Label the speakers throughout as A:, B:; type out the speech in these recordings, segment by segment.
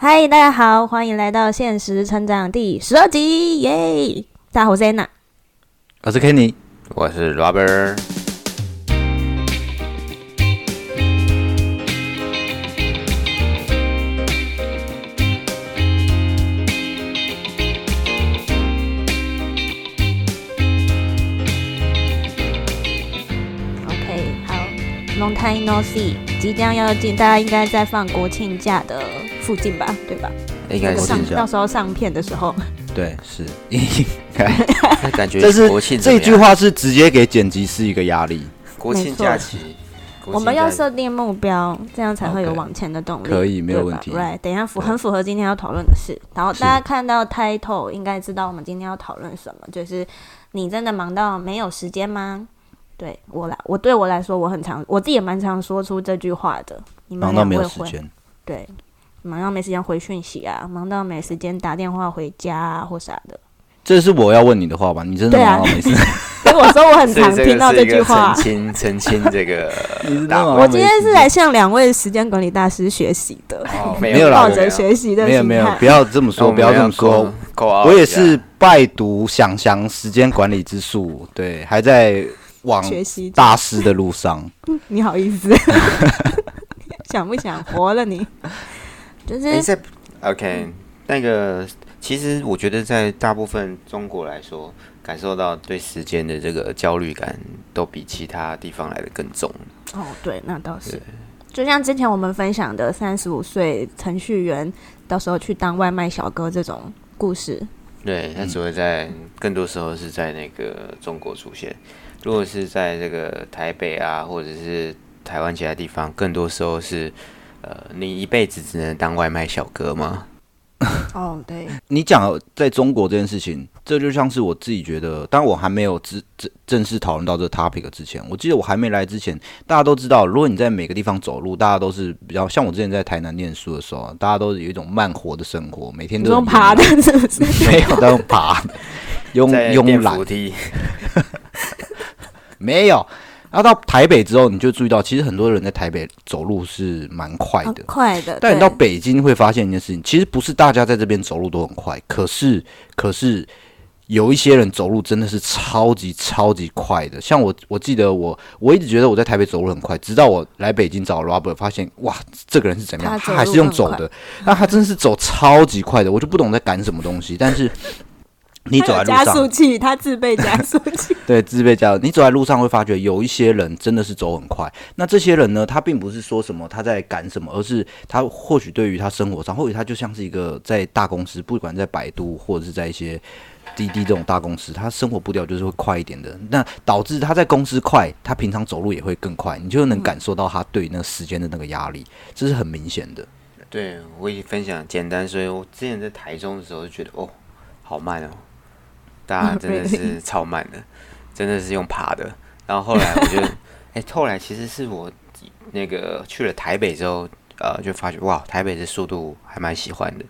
A: 嗨，大家好，欢迎来到现实成长第十二集，耶！大家好，我是 Anna。
B: 我是 Kenny，
C: 我是 Robert。
A: OK，好，Long time no see，即将要进，大家应该在放国庆假的附近吧，对吧？
C: 应该是
A: 上到时候上片的时候，
B: 对，是 应该，
C: 那感觉
B: 这是
C: 国庆
B: 这句话是直接给剪辑师一个压力，
C: 国庆假期，
A: 我们要设定目标，这样才会有往前的动力。
B: 可以没有问题
A: Right，等一下符很符合今天要讨论的事。然后大家看到 title 应该知道我们今天要讨论什么，就是你真的忙到没有时间吗？对我来，我对我来说，我很常，我自己也蛮常说出这句话的。你们
B: 忙到没有时间。
A: 对，忙到没时间回讯息啊，忙到没时间打电话回家啊或啥的。
B: 这是我要问你的话吧？你真的
A: 对啊
B: 忙到没事？
A: 所以我说我很常听到这句话
C: 澄。清澄清这个
A: 我今天是来向两位时间管理大师学习的，
C: 哦
B: 没有啦
A: 抱着学习的
B: 没有没有，不要这么说，不要这么说。，我也是拜读想翔时间管理之术，对，还在往
A: 学习
B: 大师的路上。
A: 你好意思？想不想活了你？就是
C: OK 那个，其实我觉得在大部分中国来说，感受到对时间的这个焦虑感，都比其他地方来的更重。
A: 哦，对，那倒是。就像之前我们分享的三十五岁程序员，到时候去当外卖小哥这种故事，
C: 对，他只会在更多时候是在那个中国出现。如果是在这个台北啊，或者是台湾其他地方，更多时候是，呃，你一辈子只能当外卖小哥吗？
A: 哦，对，
B: 你讲在中国这件事情，这就像是我自己觉得，当我还没有正正正式讨论到这个 topic 之前，我记得我还没来之前，大家都知道，如果你在每个地方走路，大家都是比较像我之前在台南念书的时候，大家都有一种慢活的生活，每天都
A: 用爬的是不是？
B: 没有都用爬，慵
C: 在
B: 慵懒
C: 电扶，梯，
B: 没有。然后到台北之后，你就注意到，其实很多人在台北走路是蛮快
A: 很
B: 的。
A: 快的，
B: 但你到北京会发现一件事情，其实不是大家在这边走路都很快，可是可是有一些人走路真的是超级超级快的。像我，我记得我我一直觉得我在台北走路很快，直到我来北京找 Robert，发现哇，这个人是怎么样？
A: 他
B: 他还是用走的，那他真的是走超级快的，我就不懂在赶什么东西。但是你走
A: 他有加
B: 在路上，
A: 速器，他自备加速器。
B: 对，自备加速。你走在路上会发觉有一些人真的是走很快。那这些人呢，他并不是说什么他在赶什么，而是他或许对于他生活上，或许他就像是一个在大公司，不管在百度或者是在一些滴滴这种大公司，他生活步调就是会快一点的。那导致他在公司快，他平常走路也会更快，你就能感受到他对那个时间的那个压力，这是很明显的。
C: 对我也分享简单，所以我之前在台中的时候就觉得哦，好慢哦，大家 真的是超慢的，真的是用爬的。然后后来我就，哎、后来其实是我那个去了台北之后，呃，就发觉哇，台北的速度还蛮喜欢的。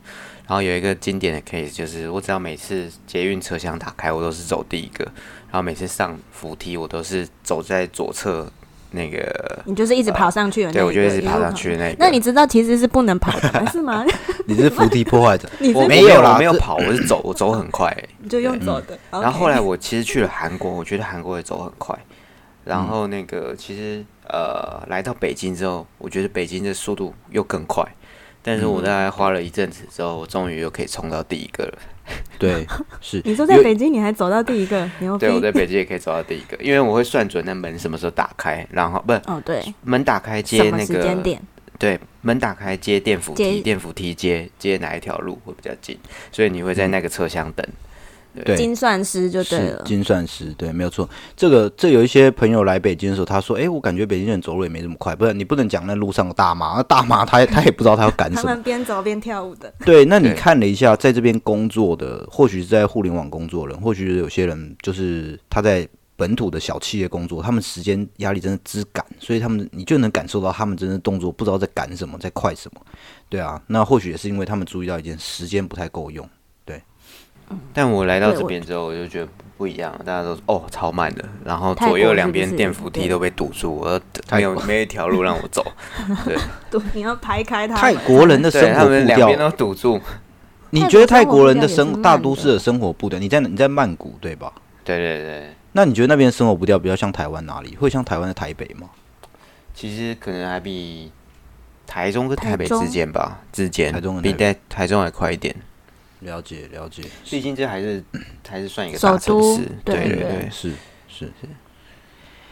C: 然后有一个经典的 case 就是，我只要每次捷运车厢打开，我都是走第一个，然后每次上扶梯，我都是走在左侧那个，
A: 你就是一直跑上去的那
C: 对我就一直
A: 路
C: 爬上去的那个。
A: 那你知道其实是不能跑的，是吗？
B: 你是扶梯破坏者，
A: 你
C: 我
B: 没有啦
C: 我没有跑，我是走，我走很快、欸。
A: 你就用走的。
C: 然后后来我其实去了韩国，我觉得韩国也走很快。然后那个其实呃来到北京之后，我觉得北京的速度又更快。但是我大概花了一阵子之后，我终于又可以冲到第一个了。
B: 对，是。
A: 你说在北京你还走到第一个，牛逼！
C: 对，我在北京也可以走到第一个，因为我会算准那门什么时候打开，然后不是
A: 哦，对，
C: 门打开接那
A: 个时间
C: 个
A: 点？
C: 对门打开接电扶梯，电扶梯接接哪一条路会比较近，所以你会在那个车厢等。
B: 对
A: 精算师就对了。
B: 精算师，对，没有错。这个这有一些朋友来北京的时候，他说：“哎、我感觉北京人走路也没这么快。”不是，你不能讲那路上的大妈，那 大妈他他也不知道她要赶什么
A: 他们。边走边跳舞的，
B: 对，那你看了一下，在这边工作的，或许是在互联网工作的人，或许有些人就是他在本土的小企业工作，他们时间压力真的之赶，所以他们你就能感受到他们真的动作不知道在赶什么，在快什么。对啊，那或许也是因为他们注意到一件时间不太够用。
C: 但我来到这边之后，我就觉得不不一样，大家都说哦超慢的，然后左右两边电扶梯都被堵住，我 没有没有一条路让我走，
A: 对，你要排开他。
B: 泰国人的生活步调
C: 们两边，都堵住。
B: 你觉得泰国人的
A: 生
B: 大都市的生活步调？你在你在曼谷对吧？
C: 对对对，
B: 那你觉得那边生活步调比较像台湾哪里？会像台湾的台北吗？
C: 其实可能还比台中跟台北之间吧，之间
B: 台中
C: 比在台中还快一点。
B: 了解了解，
C: 毕竟这还是 还是算一个
A: 首
C: 大城
A: 都
C: 市，
A: 对
C: 对
A: 对
C: 是。
B: 是是，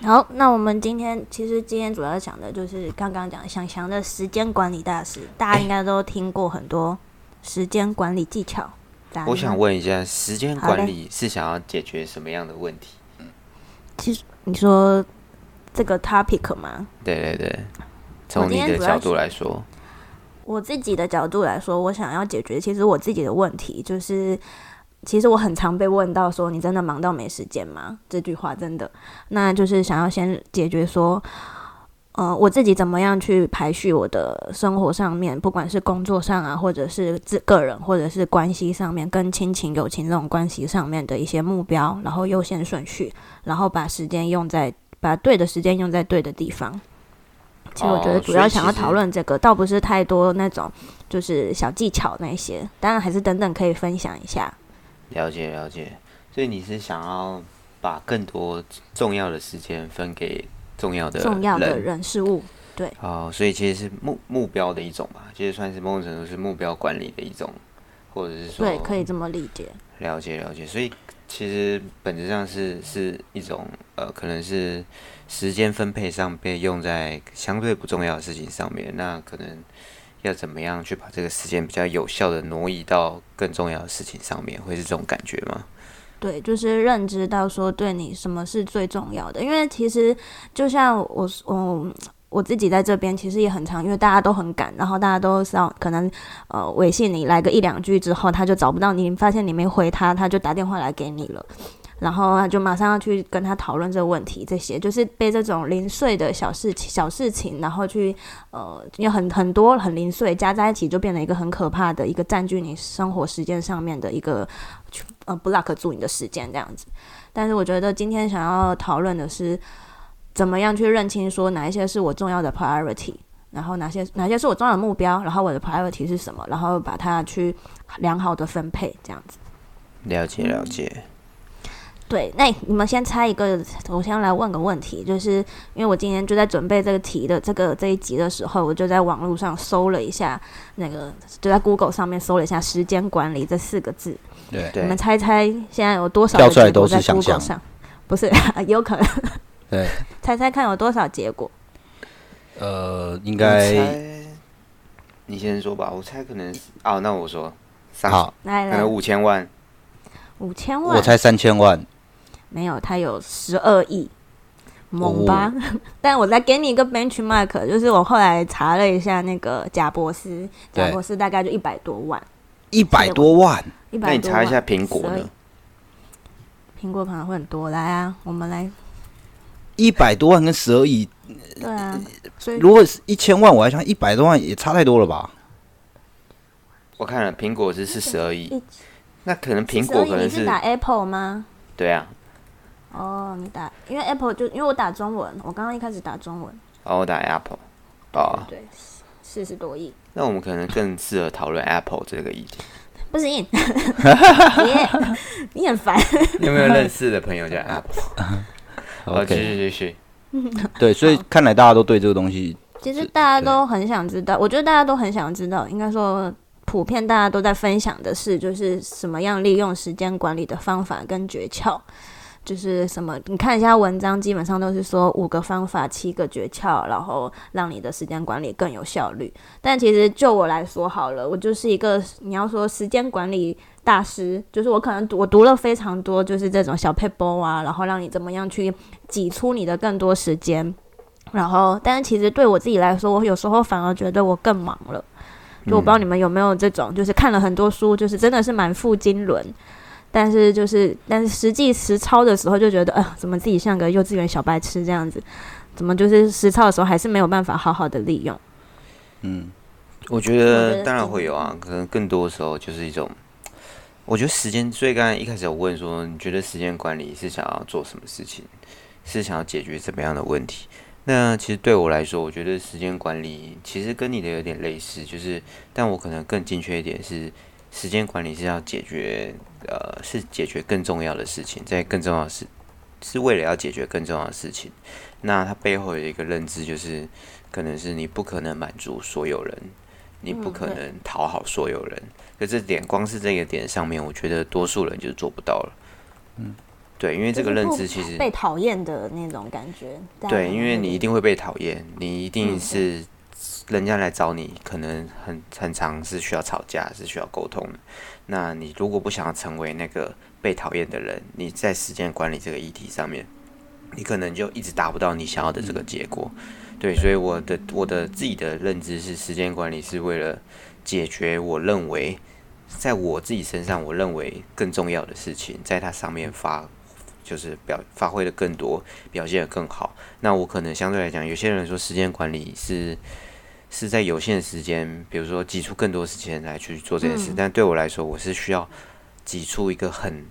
A: 好，那我们今天其实今天主要讲的就是刚刚讲的想翔的时间管理大师，大家应该都听过很多时间管理技巧。大家
C: 我想问一下，时间
A: 好嘞
C: 管理是想要解决什么样的问题？
A: 其实你说这个 topic 吗？
C: 对对对，从
A: 今
C: 你
A: 天主要是
C: 的角度来说，
A: 我自己的角度来说，我想要解决其实我自己的问题就是，其实我很常被问到说：“你真的忙到没时间吗？”这句话真的，那就是想要先解决说，呃，我自己怎么样去排序我的生活上面，不管是工作上啊，或者是自个人，或者是关系上面，跟亲情、友情这种关系上面的一些目标，然后优先顺序，然后把时间用在把对的时间用在对的地方。其实我觉得
C: 哦
A: 主要想要讨论这个，倒不是太多那种就是小技巧那些，当然还是等等可以分享一下。
C: 了解了解。所以你是想要把更多重要的时间分给重要的
A: 重要的
C: 人
A: 人事物，对
C: 哦，所以其实是目目标的一种吧，其实算是某种程度是目标管理的一种，或者是说
A: 对，可以这么理解。
C: 了解了解，所以其实本质上是是一种呃，可能是时间分配上被用在相对不重要的事情上面，那可能要怎么样去把这个时间比较有效的挪移到更重要的事情上面，会是这种感觉吗？
A: 对，就是认知到说对你什么是最重要的，因为其实就像我我我自己在这边其实也很长，因为大家都很赶，然后大家都是要可能呃微信你来个一两句之后，他就找不到你，发现你没回他，他就打电话来给你了。然后他就马上要去跟他讨论这个问题，这些就是被这种零碎的小事情、小事情，然后去呃，有很很多很零碎加在一起，就变成一个很可怕的一个占据你生活时间上面的一个呃 block 住你的时间这样子。但是我觉得今天想要讨论的是，怎么样去认清说哪一些是我重要的 priority，然后哪些哪些是我重要的目标，然后我的 priority 是什么，然后把它去良好的分配这样子。
C: 了解了解，
A: 对，那你们先猜一个，我先来问个问题，就是因为我今天就在准备这个题的这个这一集的时候，我就在网络上搜了一下，那个就在 Google 上面搜了一下“时间管理”这四个字，
B: 对。
C: 对。
A: 你们猜猜现在有多少
B: 掉出来都是想
A: Google
B: 象。
A: 上？不是，有可能
B: 对，
A: 猜猜看有多少结果？
B: 呃，应该
C: 你先说吧，我猜可能是哦，那我说。三，
B: 好，
A: 来来。
C: 可能，五千万，
A: 五千万？
B: 我猜三千万，
A: 没有，它有十二亿，猛吧？但我再给你一个 benchmark，就是我后来查了一下那个贾博士，贾博士大概就一百多万，
B: 一百多万，
A: 一百。
C: 那你查一下苹果
A: 12亿
C: 呢？
A: 苹果可能会很多，来啊，我们来，
B: 一百多万跟十二亿，
A: 对啊，所以
B: 如果是一千万，我还想一百多万也差太多了吧？
C: 我看了，苹果是是十二亿，那可能苹果可能
A: 你是打 Apple 吗？
C: 对啊，
A: 哦，你打，因为 Apple 就因为我打中文，我刚刚一开始打中文，
C: 哦我打 Apple，哦，
A: 对，四十多亿，
C: 那我们可能更适合讨论 Apple 这个议题。
A: 不行，你，你很烦。
C: 你有没有认识的朋友叫 Apple？哦，继
B: OK，
C: 续继续。
B: 对，所以看来大家都对这个东西，
A: 其实大家都很想知道，我觉得大家都很想知道，应该说普遍大家都在分享的是，就是什么样利用时间管理的方法跟诀窍。就是什么？你看一下文章，基本上都是说五个方法、七个诀窍，然后让你的时间管理更有效率。但其实就我来说好了，我就是一个你要说时间管理大师，就是我可能读我读了非常多，就是这种小 paper 啊，然后让你怎么样去挤出你的更多时间。然后，但是其实对我自己来说，我有时候反而觉得我更忙了。就我不知道你们有没有这种，就是看了很多书，就是真的是满腹经纶，但是就是但是实际实操的时候就觉得，啊、怎么自己像个幼稚园小白痴这样子？怎么就是实操的时候还是没有办法好好的利用？
B: 嗯，
C: 我觉得当然会有啊，可能更多的时候就是一种我觉得时间，所以刚才一开始我问说，你觉得时间管理是想要做什么事情，是想要解决怎么样的问题？那其实对我来说，我觉得时间管理其实跟你的有点类似，就是但我可能更精确一点是，时间管理是要解决，呃，是解决更重要的事情，在更重要的事，是为了要解决更重要的事情。那它背后有一个认知，就是可能是你不可能满足所有人，你不可能讨好所有人。可这点，光是这个点上面，我觉得多数人就是做不到了。嗯，对，因为这个认知其实
A: 被讨厌的那种感觉。
C: 对，因为你一定会被讨厌，你一定是人家来找你，可能很很长是需要吵架，是需要沟通的。那你如果不想要成为那个被讨厌的人，你在时间管理这个议题上面，你可能就一直达不到你想要的这个结果。对，所以我的我的自己的认知是，时间管理是为了。解决我认为在我自己身上，我认为更重要的事情，在它上面发就是表发挥的更多，表现的更好。那我可能相对来讲，有些人说时间管理是是在有限时间，比如说挤出更多时间来去做这件事。但对我来说，我是需要挤出一个很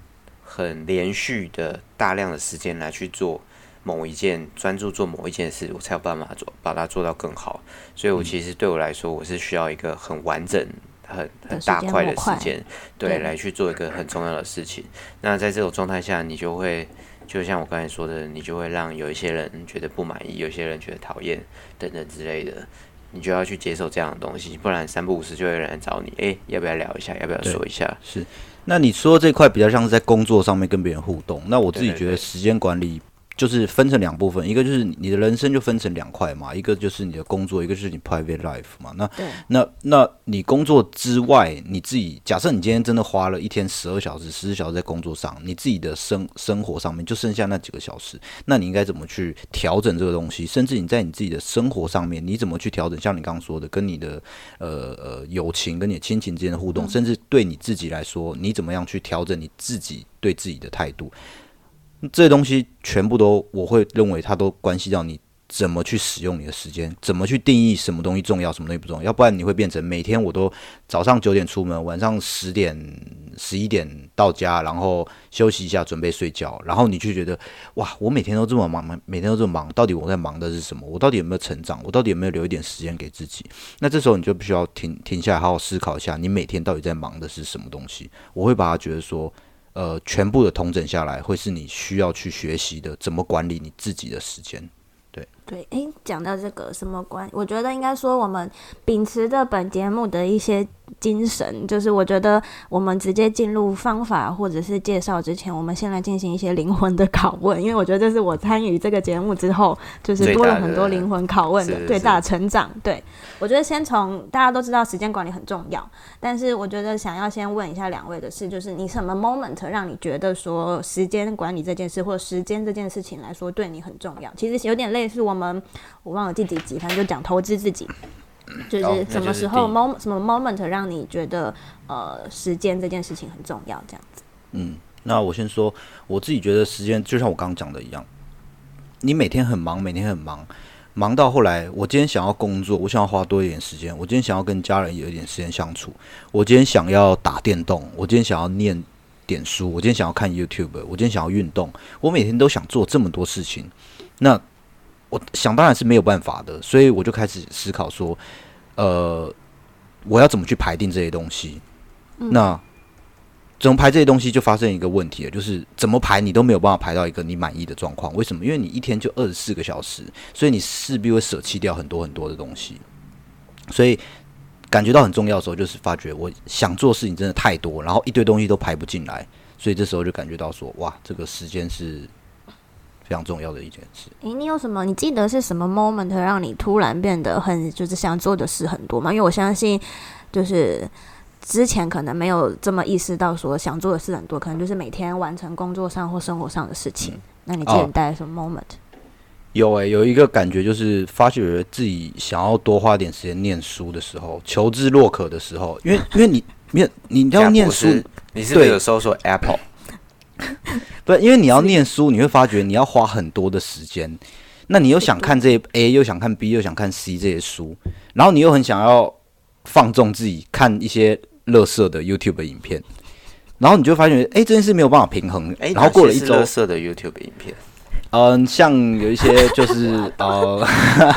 C: 很连续的大量的时间来去做。某一件专注做某一件事，我才有办法做把它做到更好。所以，我其实对我来说，我是需要一个很完整、很很大块的时间，对，来去做一个很重要的事情。那在这种状态下，你就会就像我刚才说的，你就会让有一些人觉得不满意，有些人觉得讨厌等等之类的，你就要去接受这样的东西，不然三不五时就会有人来找你，哎，要不要聊一下？要不要说一下？
B: 是。那你说这块比较像是在工作上面跟别人互动，那我自己觉得时间管理。就是分成两部分，一个就是你的人生就分成两块嘛，一个就是你的工作，一个就是你 private life 嘛。那那那你工作之外，你自己假设你今天真的花了一天十二小时、十四小时在工作上，你自己的生生活上面就剩下那几个小时，那你应该怎么去调整这个东西？甚至你在你自己的生活上面，你怎么去调整？像你刚刚说的，跟你的呃呃友情、跟你的亲情之间的互动，甚至对你自己来说，你怎么样去调整你自己对自己的态度？这些东西全部都，我会认为它都关系到你怎么去使用你的时间，怎么去定义什么东西重要，什么东西不重要。要不然你会变成每天我都早上九点出门，晚上十点、十一点到家，然后休息一下，准备睡觉。然后你就觉得，哇，我每天都这么忙，每天都这么忙，到底我在忙的是什么？我到底有没有成长？我到底有没有留一点时间给自己？那这时候你就必须要停停下来，好好思考一下，你每天到底在忙的是什么东西？我会把它觉得说。呃，全部的统整下来，会是你需要去学习的，怎么管理你自己的时间。对
A: 对，诶，讲到这个什么关，我觉得应该说我们秉持着本节目的一些精神，就是我觉得我们直接进入方法或者是介绍之前，我们先来进行一些灵魂的拷问，因为我觉得这是我参与这个节目之后，就是多了很多灵魂拷问的最大成长。对我觉得先从大家都知道时间管理很重要，但是我觉得想要先问一下两位的是，就是你什么 moment 让你觉得说时间管理这件事或者时间这件事情来说对你很重要？其实有点类似我们。我忘了第几集，反正就讲投资自己，就是什么时候 moment 什么 moment 让你觉得呃时间这件事情很重要，这样子。
B: 嗯，那我先说，我自己觉得时间就像我刚刚讲的一样，你每天很忙，每天很忙，忙到后来，我今天想要工作，我想要花多一点时间，我今天想要跟家人有一点时间相处，我今天想要打电动，我今天想要念点书，我今天想要看 YouTube，我今天想要运动，我每天都想做这么多事情，那。我想当然是没有办法的，所以我就开始思考说，呃，我要怎么去排定这些东西？那怎么排这些东西就发生一个问题了，就是怎么排你都没有办法排到一个你满意的状况。为什么？因为你一天就二十四个小时，所以你势必会舍弃掉很多很多的东西。所以感觉到很重要的时候，就是发觉我想做事情真的太多，然后一堆东西都排不进来，所以这时候就感觉到说，哇，这个时间是。非常重要的一件事。
A: 诶，你有什么？你记得是什么 moment 让你突然变得很就是想做的事很多吗？因为我相信，就是之前可能没有这么意识到说想做的事很多，可能就是每天完成工作上或生活上的事情。那你记得带什么 moment？
B: 有诶，有一个感觉就是发觉自己想要多花点时间念书的时候，求知若渴的时候，因为因为你念你要念书，
C: 你是不是有搜索 Apple？
B: 不，因为你要念书，你会发觉你要花很多的时间。那你又想看这些 A，又想看 B，又想看 C 这些书，然后你又很想要放纵自己看一些乐色的 YouTube 影片，然后你就发现，哎、这件事没有办法平衡。
C: 哎，
B: 然后过了一周
C: 哪些是垃，圾的 YouTube 影片，
B: 嗯、像有一些 就是呃，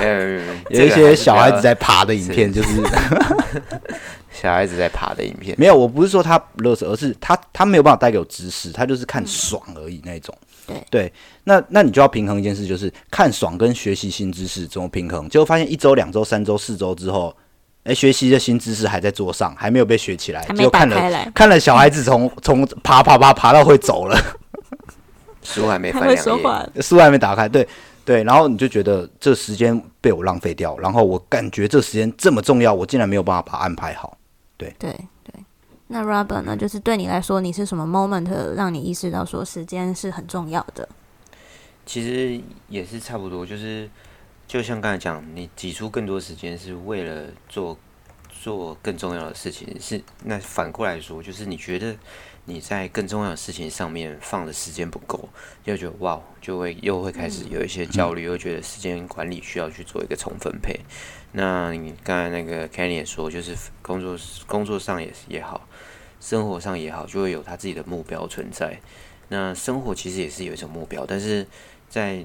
C: 呃，
B: 有一些小孩子在爬的影片，就是
C: 小孩子在爬的影片，
B: 没有，我不是说他乐色，而是他他没有办法带给我知识，他就是看爽而已那种。
A: 对。
B: 那那你就要平衡一件事，就是看爽跟学习新知识怎么平衡。结果发现一周、两周、三周、四周之后，哎、学习的新知识还在桌上，还没有被学起来，结果看了，看了小孩子从从爬爬爬爬到会走了，
C: 书还没翻两页，
A: 说话，
B: 书还没打开，对对，然后你就觉得这时间被我浪费掉，然后我感觉这时间这么重要，我竟然没有办法把它安排好。
A: 对对对。那 Robert 呢？就是对你来说，你是什么 moment 让你意识到说时间是很重要的？
C: 其实也是差不多，就是就像刚才讲，你挤出更多时间是为了做做更重要的事情，是那反过来说，就是你觉得你在更重要的事情上面放的时间不够，就觉得哇，就会又会开始有一些焦虑，又觉得时间管理需要去做一个重分配。那你刚才那个 Kenny 也说，就是工作工作上也也好，生活上也好，就会有他自己的目标存在。那生活其实也是有一种目标，但是在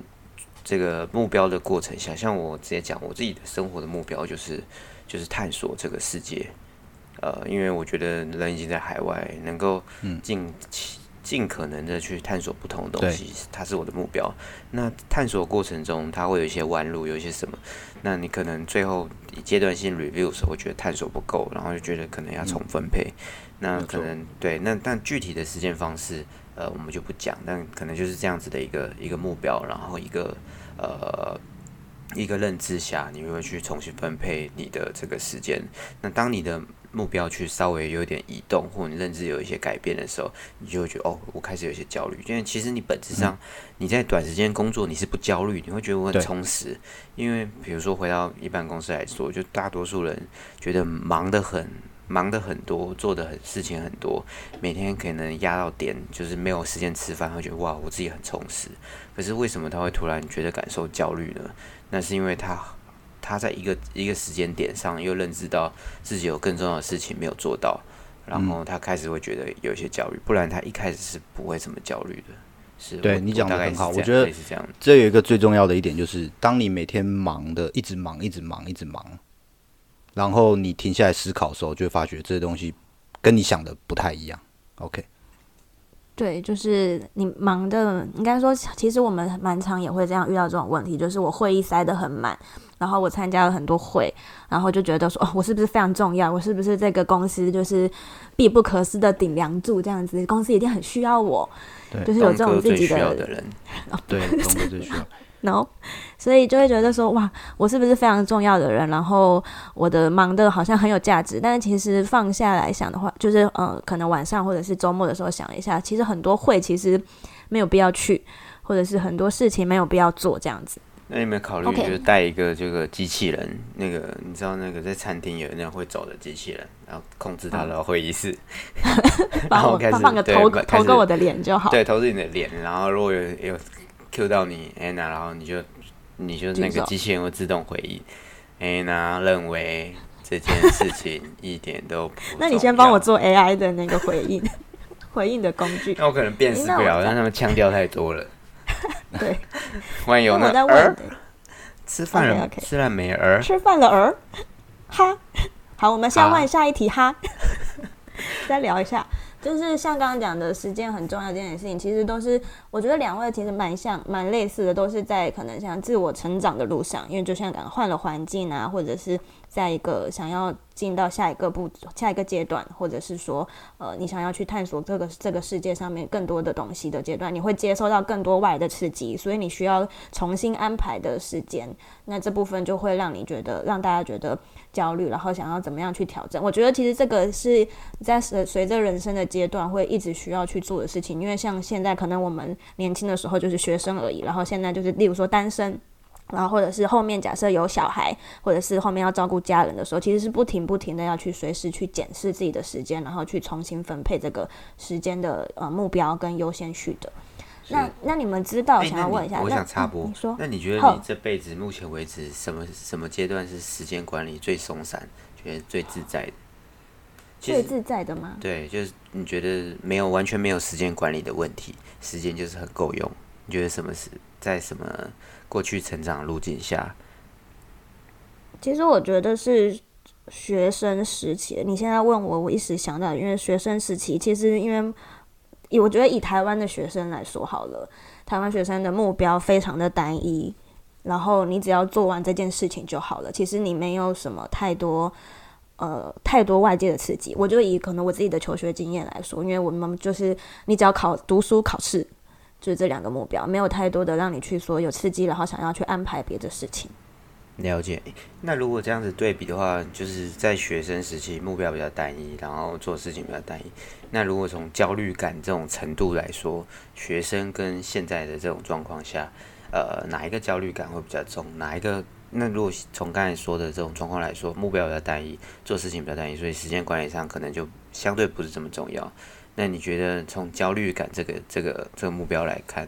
C: 这个目标的过程下，像我直接讲我自己的生活的目标就是就是探索这个世界。呃，因为我觉得人已经在海外，能够尽其尽可能的去探索不同的东西，它是我的目标。那探索过程中，它会有一些弯路，有一些什么？那你可能最后以阶段性 review 的时候，会觉得探索不够，然后就觉得可能要重分配。那可能对，那但具体的实践方式，呃，我们就不讲，但可能就是这样子的一个一个目标，然后一个呃一个认知下，你会去重新分配你的这个时间。那当你的目标去稍微有点移动，或你认知有一些改变的时候，你就会觉得哦，我开始有一些焦虑。因为其实你本质上、你在短时间工作你是不焦虑，你会觉得我很充实。因为比如说回到一般公司来说，就大多数人觉得忙得很。忙的很多，做的很事情很多，每天可能压到点，就是没有时间吃饭，会觉得哇，我自己很充实。可是为什么他会突然觉得感受焦虑呢？那是因为他他在一个一个时间点上又认知到自己有更重要的事情没有做到，然后他开始会觉得有一些焦虑，不然他一开始是不会这么焦虑的。是
B: 对你讲
C: 的
B: 很好我觉得
C: 类似这样。
B: 这有一个最重要的一点，就是当你每天忙的一直忙、一直忙、一直忙，然后你停下来思考的时候，就会发觉这些东西跟你想的不太一样。OK，
A: 对，就是你忙的，应该说，其实我们蛮常也会这样遇到这种问题，就是我会议塞得很满，然后我参加了很多会，然后就觉得说，哦，我是不是非常重要？我是不是这个公司就是必不可失的顶梁柱？这样子，公司一定很需要我，就是有这种自己的
C: 需要的人，
B: 对，东哥最需要。
A: 然后，所以就会觉得说，哇，我是不是非常重要的人？然后我的忙的好像很有价值，但是其实放下来想的话，就是呃，可能晚上或者是周末的时候想一下，其实很多会其实没有必要去，或者是很多事情没有必要做这样子。
C: 那你有没有考虑就是带一个这个机器人？那个你知道那个在餐厅有那种会走的机器人，然后控制他的会议室，然后开始
A: 放个头
C: 对开始
A: 投个我的脸就好。
C: 对，投资你的脸，然后如果有有 Q 到你 Anna，然后你就你就那个机器人会自动回应，Anna 认为这件事情一点都不
A: 那你。先帮我做 AI 的那个回应，回应的工具。
C: 那我可能辨识不了，让他们腔调太多了。
A: 对，
C: 万一有
A: 我在问，
C: 吃饭了
A: OK，OK。
C: 吃了没儿？
A: 吃饭了儿，哈。好，我们先
C: 哈。
A: 换下一题哈。再聊一下，就是像刚刚讲的时间很重要这件事情，其实都是我觉得两位其实蛮像、蛮类似的，都是在可能像自我成长的路上，因为就像刚刚换了环境啊，或者是在一个想要进到下一个步、下一个阶段，或者是说呃你想要去探索这个这个世界上面更多的东西的阶段，你会接收到更多外的刺激，所以你需要重新安排的时间。那这部分就会让你觉得，让大家觉得焦虑，然后想要怎么样去调整。我觉得其实这个是在随随着人生的阶段会一直需要去做的事情，因为像现在可能我们年轻的时候就是学生而已，然后现在就是例如说单身。然后，或者是后面假设有小孩，或者是后面要照顾家人的时候，其实是不停不停的要去随时去检视自己的时间，然后去重新分配这个时间的呃目标跟优先序的。那那你们知道，想要问一下，
C: 我想插播
A: 嗯你说，
C: 那你觉得你这辈子目前为止什么什么阶段是时间管理最松散，觉得最自在的？
A: 最自在的吗？
C: 对，就是你觉得没有完全没有时间管理的问题，时间就是很够用。你觉得什么是在什么过去成长路径下，
A: 其实我觉得是学生时期。你现在问我，我一时想到，因为学生时期其实因为以我觉得以台湾的学生来说好了，台湾学生的目标非常的单一，然后你只要做完这件事情就好了。其实你没有什么太多呃太多外界的刺激。我就以可能我自己的求学经验来说，因为我们就是你只要考读书考试。就是这两个目标，没有太多的让你去说有刺激，然后想要去安排别的事情。
C: 了解。那如果这样子对比的话，就是在学生时期目标比较单一，然后做事情比较单一。那如果从焦虑感这种程度来说，学生跟现在的这种状况下，呃，哪一个焦虑感会比较重？哪一个？那如果从刚才说的这种状况来说，目标比较单一，做事情比较单一，所以时间管理上可能就相对不是这么重要。那你觉得从焦虑感这个这个这个目标来看，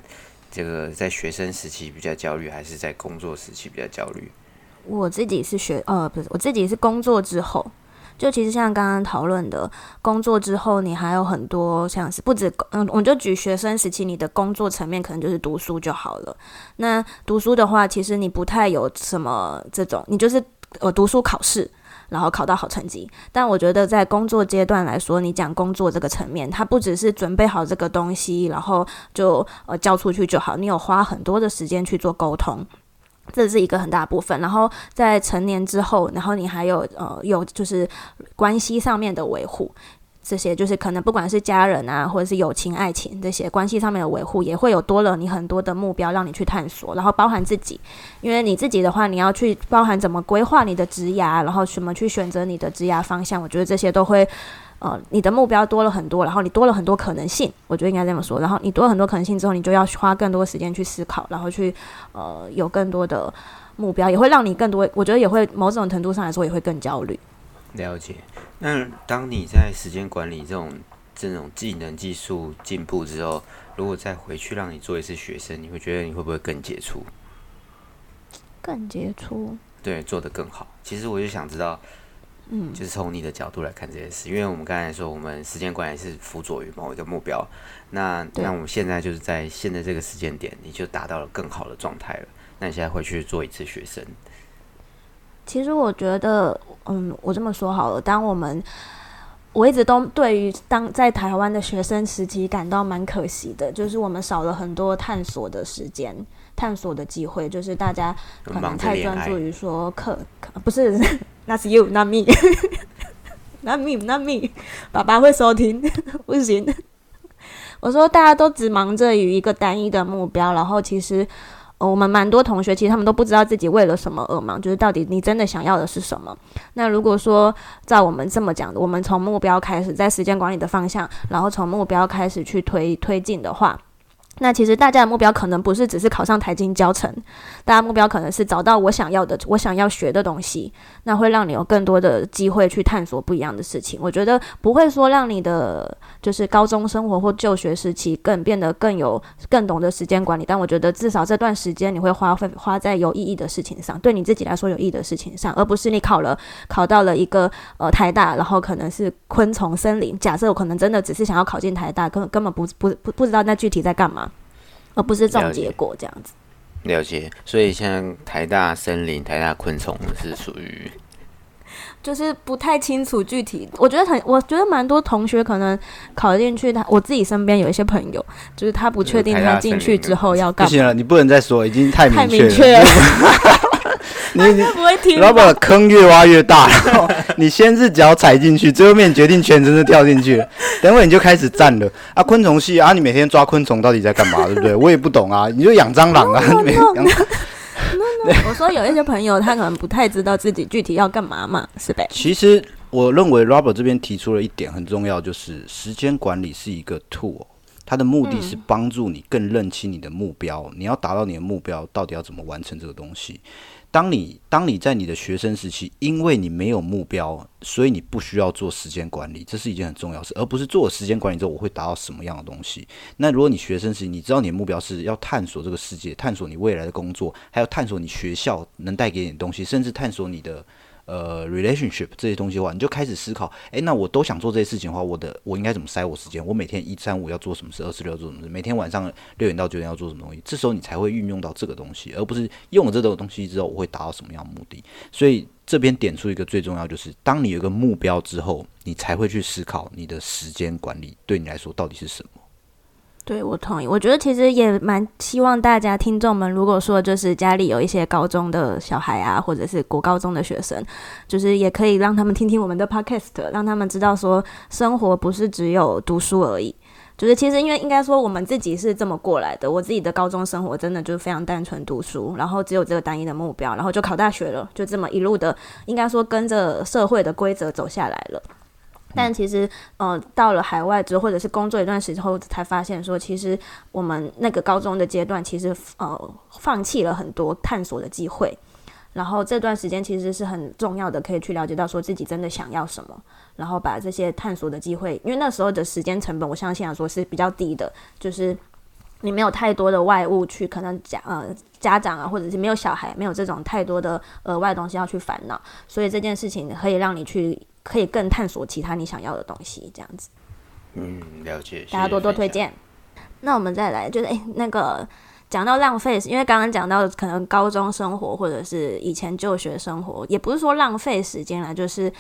C: 这个在学生时期比较焦虑，还是在工作时期比较焦虑？
A: 我自己是学呃不是，我自己是工作之后，就其实像刚刚讨论的，工作之后你还有很多像是不止嗯，我就举学生时期你的工作层面可能就是读书就好了。那读书的话，其实你不太有什么这种，你就是呃读书考试。然后考到好成绩，但我觉得在工作阶段来说，你讲工作这个层面，它不只是准备好这个东西，然后就呃交出去就好，你有花很多的时间去做沟通，这是一个很大部分。然后在成年之后，然后你还有呃有就是关系上面的维护。这些就是可能不管是家人啊，或者是友情、爱情这些关系上面的维护，也会有多了你很多的目标让你去探索，然后包含自己，因为你自己的话，你要去包含怎么规划你的职涯，然后什么去选择你的职涯方向，我觉得这些都会，呃，你的目标多了很多，然后你多了很多可能性，我觉得应该这么说，然后你多了很多可能性之后，你就要花更多时间去思考，然后去呃有更多的目标，也会让你更多，我觉得也会某种程度上来说也会更焦虑。
C: 了解。那当你在时间管理这种这种技能技术进步之后，如果再回去让你做一次学生，你会觉得你会不会更杰出？
A: 更杰出？
C: 对，做得更好。其实我就想知道，
A: 嗯，
C: 就是从你的角度来看这件事，因为我们刚才说，我们时间管理是辅佐于某一个目标。那那我们现在就是在现在这个时间点，你就达到了更好的状态了。那你现在回去做一次学生？
A: 其实我觉得，嗯，我这么说好了。当我们我一直都对于当在台湾的学生时期感到蛮可惜的，就是我们少了很多探索的时间、探索的机会。就是大家可能太专注于说课，不是，那是 you，not me，not me，not me。爸爸会收听，不行。我说大家都只忙着于一个单一的目标，然后其实。呃，我们蛮多同学其实他们都不知道自己为了什么而忙，就是到底你真的想要的是什么。那如果说照我们这么讲的，我们从目标开始，在时间管理的方向，然后从目标开始去推推进的话。那其实大家的目标可能不是只是考上台经教程，大家目标可能是找到我想要的、我想要学的东西，那会让你有更多的机会去探索不一样的事情。我觉得不会说让你的就是高中生活或就学时期更变得更有、更懂得时间管理，但我觉得至少这段时间你会花费花在有意义的事情上，对你自己来说有意义的事情上，而不是你考了考到了一个呃台大，然后可能是昆虫森林。假设我可能真的只是想要考进台大，根本根本不不不不知道那具体在干嘛。而不是这种结果，这样子。
C: 了解，所以像台大森林、台大昆虫是属于，
A: 就是不太清楚具体。我觉得很，我觉得蛮多同学可能考进去，他我自己身边有一些朋友，就是他不确定他进去之后要干。
B: 不行了，你不能再说，已经太
A: 太
B: 明
A: 确
B: 了。
A: 你你不会听，
B: 老板坑越挖越大，然后你先是脚踩进去，最后面决定全身都跳进去了，等会你就开始站了啊！昆虫系啊，你每天抓昆虫到底在干嘛？对不对？我也不懂啊，你就养蟑螂啊？你没养。
A: 我说有一些朋友他可能不太知道自己具体要干嘛嘛，是呗？
B: 其实我认为 Robert 这边提出了一点很重要，就是时间管理是一个 tool，它的目的是帮助你更认清你的目标，你要达到你的目标，到底要怎么完成这个东西。当你当你在你的学生时期，因为你没有目标，所以你不需要做时间管理，这是一件很重要的事，而不是做了时间管理之后我会达到什么样的东西。那如果你学生时期，你知道你的目标是要探索这个世界，探索你未来的工作，还有探索你学校能带给你的东西，甚至探索你的呃 relationship 这些东西的话，你就开始思考，诶，那我都想做这些事情的话，我的我应该怎么塞我时间？我每天一三五要做什么事，二四六做什么事？每天晚上六点到九点要做什么东西？这时候你才会运用到这个东西，而不是用了这个东西之后我会达到什么样的目的。所以这边点出一个最重要，就是当你有一个目标之后，你才会去思考你的时间管理对你来说到底是什么。
A: 对，我同意。我觉得其实也蛮希望大家听众们，如果说就是家里有一些高中的小孩啊，或者是国高中的学生，就是也可以让他们听听我们的 podcast，让他们知道说生活不是只有读书而已。就是其实因为应该说我们自己是这么过来的，我自己的高中生活真的就是非常单纯读书，然后只有这个单一的目标，然后就考大学了，就这么一路的，应该说跟着社会的规则走下来了。但其实，呃，到了海外之后，或者是工作一段时间后，才发现说，其实我们那个高中的阶段，其实呃，放弃了很多探索的机会。然后这段时间其实是很重要的，可以去了解到说自己真的想要什么，然后把这些探索的机会，因为那时候的时间成本，我相信来说是比较低的，就是你没有太多的外物去，可能家呃家长啊，或者是没有小孩，没有这种太多的额外东西要去烦恼，所以这件事情可以让你去。可以更探索其他你想要的东西，这样子。
C: 嗯，了解。
A: 大家多多推荐。那我们再来，就是诶，那个讲到浪费，因为刚刚讲到可能高中生活或者是以前就学生活，也不是说浪费时间了，就是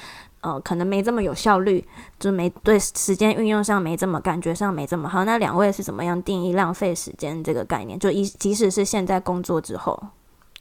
A: 呃，可能没这么有效率，就没对时间运用上没这么感觉上没这么好。那两位是怎么样定义浪费时间这个概念？就一即使是现在工作之后，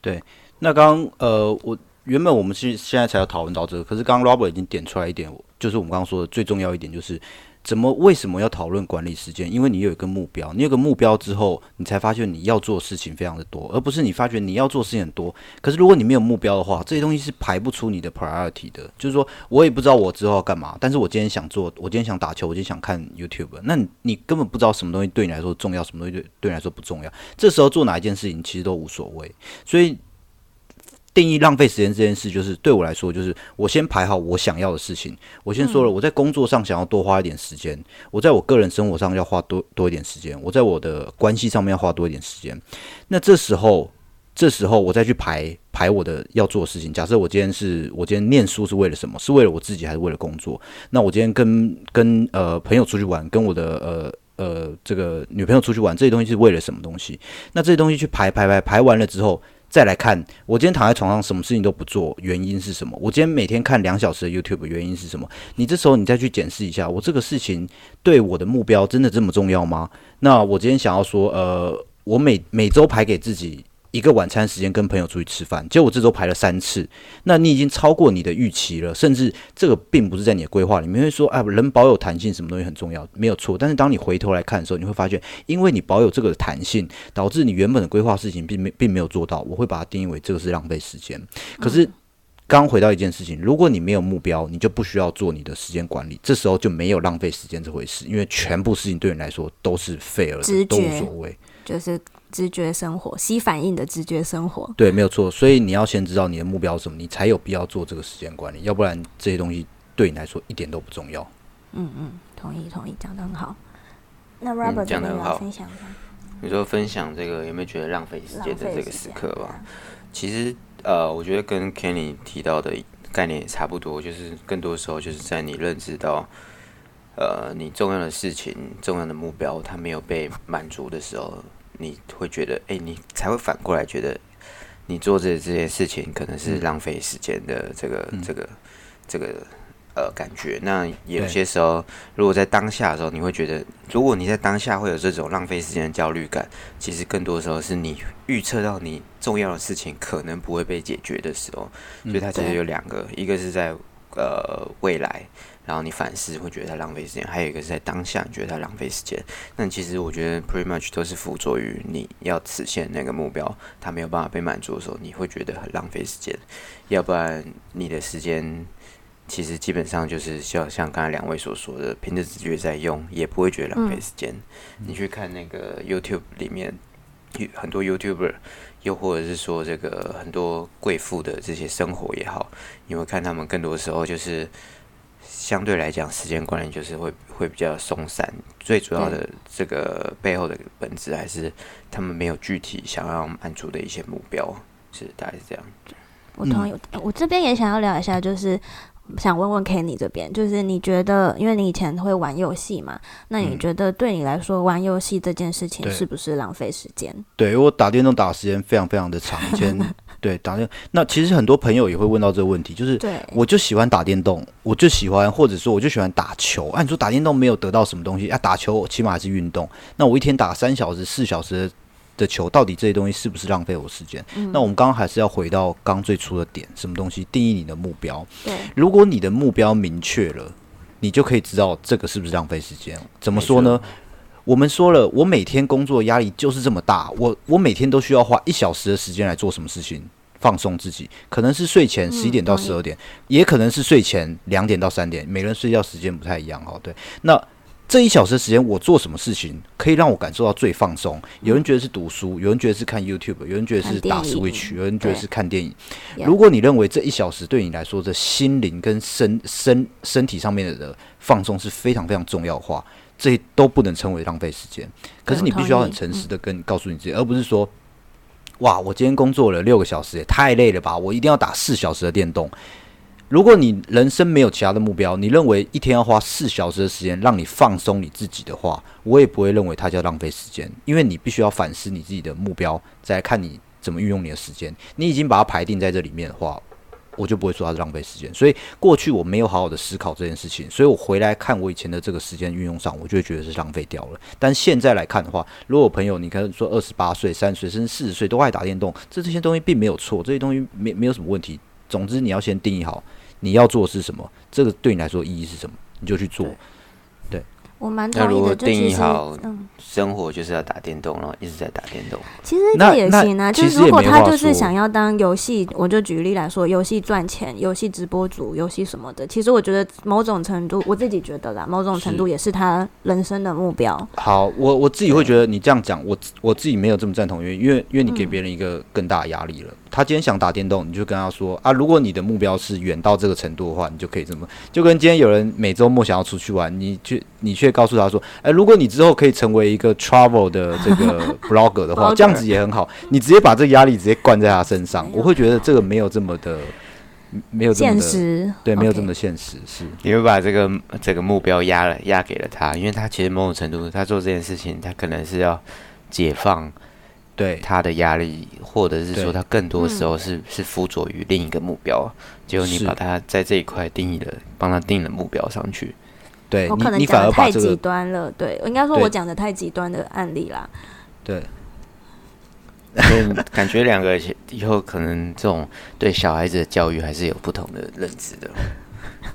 B: 对，那刚呃我。原本我们是现在才要讨论到这个，可是刚刚 Robert 已经点出来一点，就是我们刚刚说的最重要一点，就是怎么为什么要讨论管理时间？因为你有一个目标，你有个目标之后，你才发现你要做的事情非常的多，而不是你发觉你要做事情很多，可是如果你没有目标的话，这些东西是排不出你的 priority 的。就是说我也不知道我之后要干嘛，但是我今天想做，我今天想打球，我今天想看 YouTube，那你根本不知道什么东西对你来说重要，什么东西对对你来说不重要。这时候做哪一件事情其实都无所谓，所以。定义浪费时间这件事，就是对我来说，就是我先排好我想要的事情。我先说了，我在工作上想要多花一点时间，我在我个人生活上要花多多一点时间，我在我的关系上面要花多一点时间。那这时候，这时候我再去排排我的要做的事情。假设我今天是我今天念书是为了什么？是为了我自己还是为了工作？那我今天跟跟呃朋友出去玩，跟我的呃呃这个女朋友出去玩，这些东西是为了什么东西？那这些东西去排排排排完了之后。再来看，我今天躺在床上，什么事情都不做，原因是什么？我今天每天看两小时的 YouTube，原因是什么？你这时候你再去检视一下，我这个事情对我的目标真的这么重要吗？那我今天想要说，呃，我每每周排给自己。一个晚餐时间跟朋友出去吃饭，结果我这周排了三次，那你已经超过你的预期了，甚至这个并不是在你的规划里面。会说，哎，人保有弹性，什么东西很重要，没有错。但是当你回头来看的时候，你会发现，因为你保有这个弹性，导致你原本的规划事情并没并没有做到。我会把它定义为这个是浪费时间。可是刚回到一件事情，如果你没有目标，你就不需要做你的时间管理，这时候就没有浪费时间这回事，因为全部事情对你来说都是废了，都无所谓，
A: 就是。直觉生活，吸反应的直觉生活，
B: 对，没有错。所以你要先知道你的目标是什么，你才有必要做这个时间管理，要不然这些东西对你来说一点都不重要。
A: 嗯嗯，同意同意，讲的很好。那 Robert
C: 讲的很好，
A: 分享一下。
C: 你说分享这个有没有觉得浪费时间的这个时刻吧？其实呃，我觉得跟 Kenny 提到的概念也差不多，就是更多时候就是在你认知到呃你重要的事情、重要的目标它没有被满足的时候。你会觉得，哎，你才会反过来觉得，你做这这件事情可能是浪费时间的这个这个这个呃感觉。那有些时候，如果在当下的时候，你会觉得，如果你在当下会有这种浪费时间的焦虑感，其实更多时候是你预测到你重要的事情可能不会被解决的时候。所以它其实有两个，一个是在呃未来。然后你反思会觉得它浪费时间，还有一个是在当下你觉得它浪费时间。那其实我觉得 pretty much 都是辅助于你要实现那个目标，它没有办法被满足的时候，你会觉得很浪费时间。要不然你的时间其实基本上就是像像刚才两位所说的，凭着直觉在用，也不会觉得浪费时间。你去看那个 YouTube 里面，很多 YouTuber，又或者是说这个很多贵妇的这些生活也好，你会看他们更多时候就是。相对来讲，时间观念就是会会比较松散。最主要的这个背后的本质，还是他们没有具体想要满足的一些目标，是大概是这样。
A: 我同意。我这边也想要聊一下，就是想问问 Kenny 这边，就是你觉得，因为你以前会玩游戏嘛，那你觉得对你来说，玩游戏这件事情是不是浪费时间？
B: 对我打电动打的时间非常非常的长，以前对打电那其实很多朋友也会问到这个问题，就是
A: 对，
B: 我就喜欢打电动，我就喜欢，或者说我就喜欢打球。按、你说打电动没有得到什么东西啊？打球起码还是运动。那我一天打三小时、四小时的球，到底这些东西是不是浪费我时间？那我们刚刚还是要回到刚最初的点，什么东西定义你的目标？
A: 对，
B: 如果你的目标明确了，你就可以知道这个是不是浪费时间。怎么说呢？我们说了，我每天工作压力就是这么大，我我每天都需要花一小时的时间来做什么事情，放松自己，可能是睡前十一点到十二点，也可能是睡前两点到三点，每个人睡觉时间不太一样哈。对，那这一小时时间我做什么事情可以让我感受到最放松？有人觉得是读书，有人觉得是看 YouTube，有人觉得是打 Switch，有人觉得是看电影。如果你认为这一小时对你来说的心灵跟身身身体上面的放松是非常非常重要的话，这都不能称为浪费时间。可是你必须要很诚实的跟告诉你自己，而不是说，哇，我今天工作了六个小时，也太累了吧，我一定要打四小时的电动。如果你人生没有其他的目标，你认为一天要花四小时的时间让你放松你自己的话，我也不会认为它叫浪费时间，因为你必须要反思你自己的目标，再来看你怎么运用你的时间。你已经把它排定在这里面的话，我就不会说它是浪费时间。所以过去我没有好好的思考这件事情，所以我回来看我以前的这个时间运用上，我就会觉得是浪费掉了。但现在来看的话，如果朋友你可能说二十八岁、三十岁甚至四十岁都爱打电动，这这些东西并没有错，这些东西没没有什么问题。总之你要先定义好你要做的是什么，这个对你来说意义是什么，你就去做。
A: 我蛮同意的，就
C: 定义好
A: 嗯。
C: 生活就是要打电动，然后一直在打电动。
A: 其实这也行啊，就是如果他就是想要当游戏，我就举例来说，游戏赚钱、游戏直播主、游戏什么的，其实我觉得某种程度，我自己觉得啦，某种程度也是他人生的目标。
B: 好，我我自己会觉得你这样讲，我我自己没有这么赞同，因为因为因为你给别人一个更大的压力了。他今天想打电动，你就跟他说啊，如果你的目标是远到这个程度的话，你就可以这么，就跟今天有人每周末想要出去玩，你却你却告诉他说，哎、如果你之后可以成为一个 travel 的这个 blogger 的话，这样子也很好。你直接把这个压力直接灌在他身上，我会觉得这个没有这么的，没有这么
A: 现
B: 的，
A: 实。
B: 对，没有这么的现实，是。
C: 你会把这个这个目标压了压给了他，因为他其实某种程度他做这件事情，他可能是要解放
B: 对。
C: 他的压力，或者是说他更多时候是、是辅佐于另一个目标，结果你把他在这一块定义了，帮他定了目标上去。
B: 对
A: 我可能
B: 你，你反
A: 讲的太极端了。对，应该说我讲的太极端的案例啦。
B: 对
C: 所以感觉两个以后可能这种对小孩子的教育还是有不同的认知的。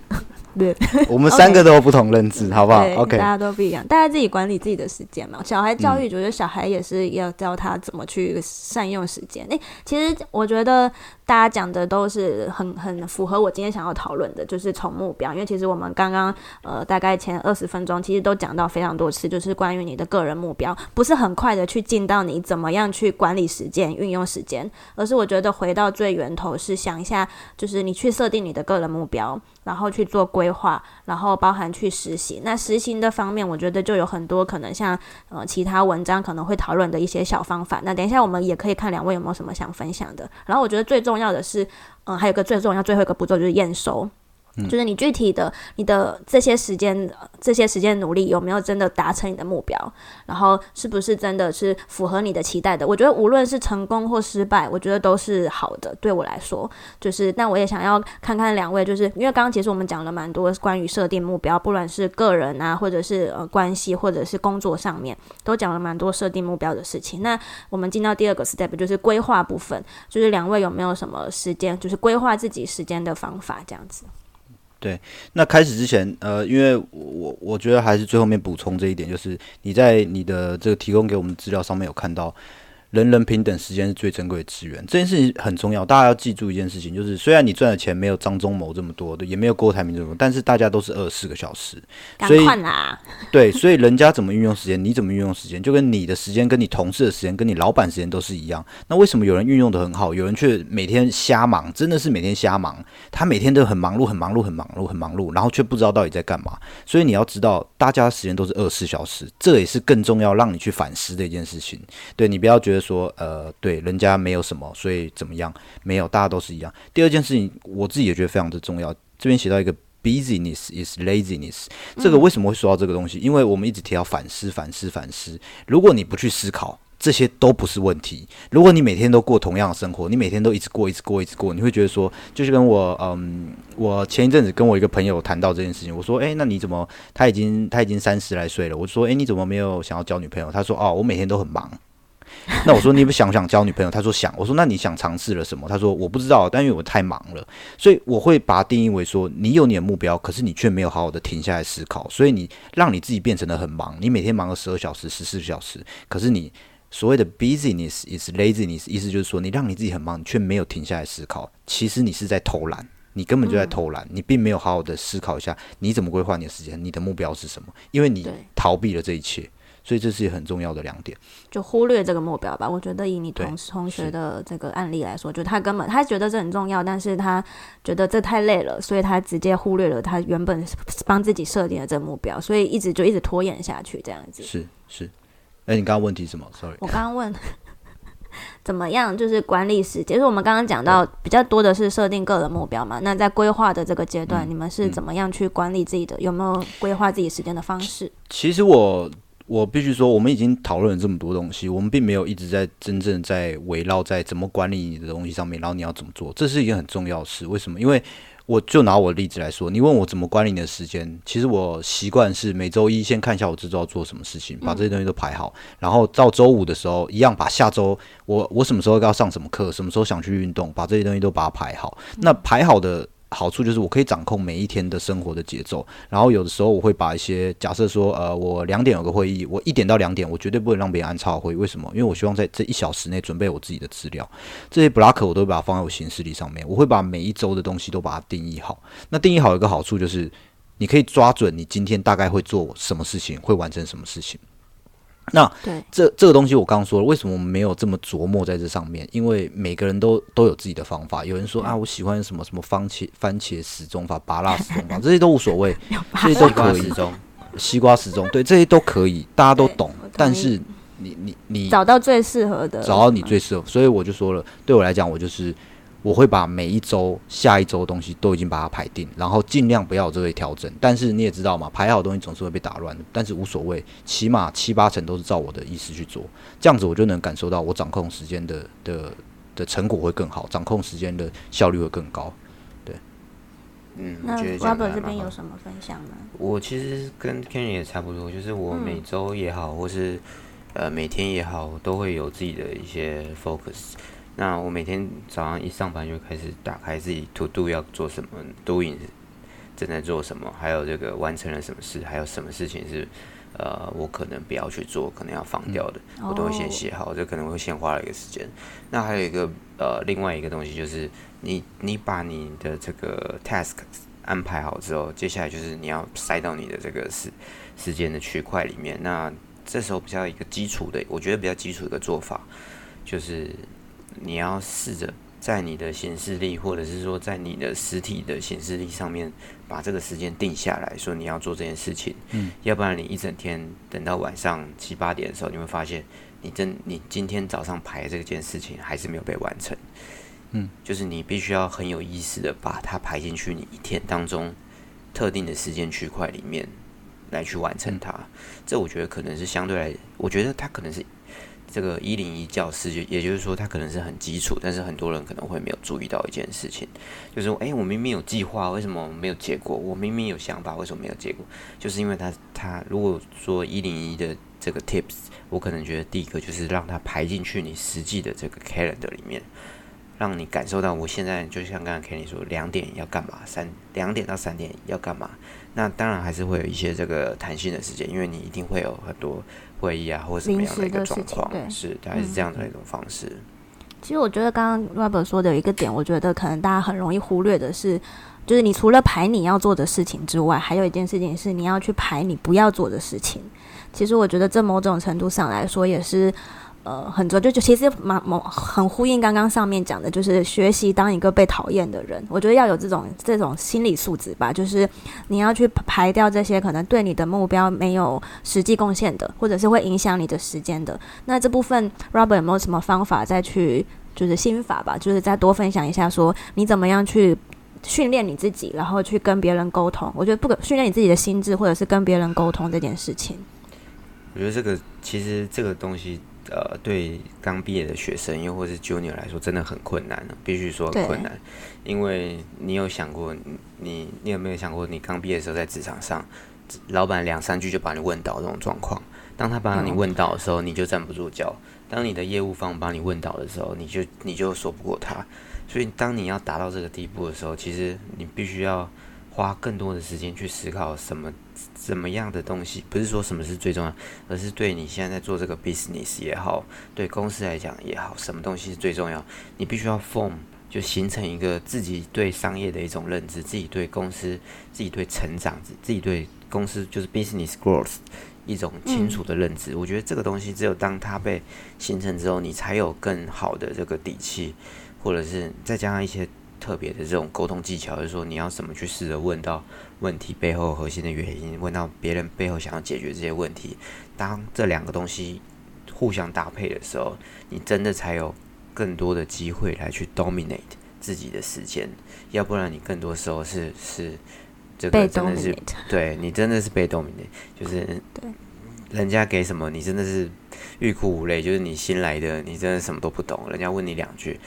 A: 对，
B: 我们 三个都有不同认知，好不好
A: 对
B: ？OK，
A: 大家都不一样，大家自己管理自己的时间嘛。小孩教
B: 嗯
A: 育，我觉得小孩也是要教他怎么去善用时间。诶、其实我觉得大家讲的都是很很符合我今天想要讨论的，就是从目标。因为其实我们刚刚呃大概前二十分钟，其实都讲到非常多次，就是关于你的个人目标，不是很快的去进到你怎么样去管理时间、运用时间，而是我觉得回到最源头是想一下，就是你去设定你的个人目标，然后去做规划，然后包含去实行。那实行的方面，我觉得就有很多可能像呃其他文章可能会讨论的一些小方法。那等一下我们也可以看两位有没有什么想分享的。然后我觉得最重要的是，嗯、还有个最重要最后一个步骤就是验收。就是你具体的你的这些时间、这些时间努力有没有真的达成你的目标，然后是不是真的是符合你的期待的？我觉得无论是成功或失败，我觉得都是好的。对我来说，就是，那我也想要看看两位，就是因为刚刚其实我们讲了蛮多关于设定目标，不论是个人啊，或者是呃关系，或者是工作上面，都讲了蛮多设定目标的事情。那我们进到第二个 step，就是规划部分，就是两位有没有什么时间，就是规划自己时间的方法，这样子。对。
B: 那开始之前，呃，因为我我觉得还是最后面补充这一点，就是你在你的这个提供给我们资料上面有看到，人人平等，时间是最珍贵的资源，这件事情很重要。大家要记住一件事情，就是虽然你赚的钱没有张忠谋这么多的，也没有郭台铭这么多，但是大家都是二十四个小时，所以！对，所以人家怎么运用时间，你怎么运用时间，就跟你的时间、跟你同事的时间、跟你老板时间都是一样。那为什么有人运用的很好，有人却每天瞎忙？真的是每天瞎忙，他每天都很忙碌、很忙碌、很忙碌、很忙碌，然后却不知道到底在干嘛。所以你要知道，大家时间都是二十四小时，这也是更重要让你去反思的一件事情。对你不要觉得得说，呃，对，人家没有什么，所以怎么样？没有，大家都是一样。第二件事情，我自己也觉得非常的重要。这边写到一个 busyness is laziness，这个为什么会说到这个东西？因为我们一直提到反思、反思、反思。如果你不去思考，这些都不是问题。如果你每天都过同样的生活，你每天都一直过、一直过、一直过，你会觉得说，就是跟我，嗯，我前一阵子跟我一个朋友谈到这件事情，我说，诶，那你怎么他已经他已经三十来岁了？我说，诶，你怎么没有想要交女朋友？他说，哦，我每天都很忙。那我说你不想不想交女朋友？他说想。我说那你想尝试了什么？他说我不知道，但因为我太忙了，所以我会把它定义为说你有你的目标，可是你却没有好好的停下来思考，所以你让你自己变成了很忙。你每天忙个十二小时、十四小时，可是你所谓的 busyness is laziness，意思就是说你让你自己很忙，你却没有停下来思考。其实你是在偷懒，你根本就在偷懒，你并没有好好的思考一下你怎么规划你的时间，你的目标是什么？因为你逃避了这一切。所以这是很重要的两点，
A: 就忽略这个目标吧。我觉得以你同同学的这个案例来说，就他根本他觉得这很重要，但是他觉得这太累了，所以他直接忽略了他原本帮自己设定的这个目标，所以一直就一直拖延下去这样子。
B: 是是，哎，你刚刚问题什么？Sorry，
A: 我刚刚问 怎么样，就是管理时间。就是我们刚刚讲到比较多的是设定个人目标嘛。那在规划的这个阶段，你们是怎么样去管理自己的？有没有规划自己时间的方式？
B: 其实我。我必须说，我们已经讨论了这么多东西，我们并没有一直在真正在围绕在怎么管理你的东西上面，然后你要怎么做，这是一件很重要的事。为什么？因为我就拿我的例子来说，你问我怎么管理你的时间，其实我习惯是每周一先看一下我这周要做什么事情，把这些东西都排好，然后到周五的时候，一样把下周我我什么时候要上什么课，什么时候想去运动，把这些东西都把它排好。那排好的。好处就是我可以掌控每一天的生活的节奏，然后有的时候我会把一些假设说，呃，我两点有个会议，我一点到两点，我绝对不会让别人安插会。为什么？因为我希望在这一小时内准备我自己的资料，这些 block 我都会把它放在我行事历上面。我会把每一周的东西都把它定义好。那定义好有一个好处就是，你可以抓准你今天大概会做什么事情，会完成什么事情。那这这个东西我刚刚说了，为什么我们没有这么琢磨在这上面？因为每个人都都有自己的方法。有人说啊，我喜欢什么什么番茄番茄时钟法、拔蜡 时钟法，这些都无所谓，这些都可以。西瓜时钟，对，这些都可以，大家都懂。但是你你你
A: 找到最适合的，
B: 找到你最适合。所以我就说了，对我来讲，我就是。我会把每一周、下一周的东西都已经把它排定，然后尽量不要这类调整。但是你也知道嘛，排好的东西总是会被打乱的。但是无所谓，起码七八成都是照我的意思去做，这样子我就能感受到我掌控时间的的的成果会更好，掌控时间的效率会更高。对，
C: 嗯，那 Robert
A: 这边有什么分享呢？
C: 我其实跟 Kenny 也差不多，就是我每周也好，或是呃每天也好，都会有自己的一些 focus。那我每天早上一上班就开始打开自己 To Do 要做什么，Doing 正在做什么，还有这个完成了什么事，还有什么事情是呃我可能不要去做，可能要放掉的，我都会先写好，这可能会先花了一个时间。那还有一个呃另外一个东西就是你你把你的这个 Task 安排好之后，接下来就是你要塞到你的这个时时间的区块里面。那这时候比较一个基础的，我觉得比较基础的一个做法就是。你要试着在你的显示力，或者是说在你的实体的显示力上面，把这个时间定下来，说你要做这件事情。嗯，要不然你一整天等到晚上七八点的时候，你会发现你真你今天早上排这件事情还是没有被完成。嗯，就是你必须要很有意识的把它排进去你一天当中特定的时间区块里面来去完成它。这我觉得可能是相对来，我觉得它可能是。这个一零一教师，就也就是说，他可能是很基础，但是很多人可能会没有注意到一件事情，就是说，哎，我明明有计划，为什么没有结果？我明明有想法，为什么没有结果？就是因为他，他如果说一零一的这个 tips，我可能觉得第一个就是让他排进去你实际的这个 calendar 里面，让你感受到我现在就像刚刚 Kenny 说，两点要干嘛？三两点到三点要干嘛？那当然还是会有一些这个弹性的时间，因为你一定会有很多。会议啊，或者什么样的一个状况，是大概是这样的一种方式。
A: 其实我觉得刚刚 Robert 说的有一个点，我觉得可能大家很容易忽略的是，就是你除了排你要做的事情之外，还有一件事情是你要去排你不要做的事情。其实我觉得这某种程度上来说，也是呃很多就就其实蛮蛮很呼应刚刚上面讲的，就是学习当一个被讨厌的人。我觉得要有这种这种心理素质吧，就是你要去排掉这些可能对你的目标没有实际贡献的，或者是会影响你的时间的。那这部分 Robert 有没有什么方法再去就是心法吧，就是再多分享一下，说你怎么样去训练你自己，然后去跟别人沟通。我觉得不可训练你自己的心智，或者是跟别人沟通这件事情。
C: 我觉得这个其实这个东西，呃，对刚毕业的学生又或是 junior 来说，真的很困难必须说很困难。因为你有想过，你你有没有想过，你刚毕业的时候在职场上，老板两三句就把你问倒这种状况。当他把你问倒的时候，你就站不住脚；当你的业务方把你问倒的时候，你就你就说不过他。所以，当你要达到这个地步的时候，其实你必须要。花更多的时间去思考什么怎么样的东西，不是说什么是最重要，而是对你现在在做这个 business 也好，对公司来讲也好，什么东西是最重要？你必须要 form 就形成一个自己对商业的一种认知，自己对公司、自己对成长、自己对公司就是 business growth 一种清楚的认知。我觉得这个东西只有当它被形成之后，你才有更好的这个底气，或者是再加上一些。特别的这种沟通技巧，就是说你要怎么去试着问到问题背后核心的原因，问到别人背后想要解决这些问题。当这两个东西互相搭配的时候，你真的才有更多的机会来去 dominate 自己的时间。要不然你更多时候是是这个真的是对你真的是被 dominate，就是人家给什么你真的是欲哭无泪，就是你新来的你真的什么都不懂，人家问你两句。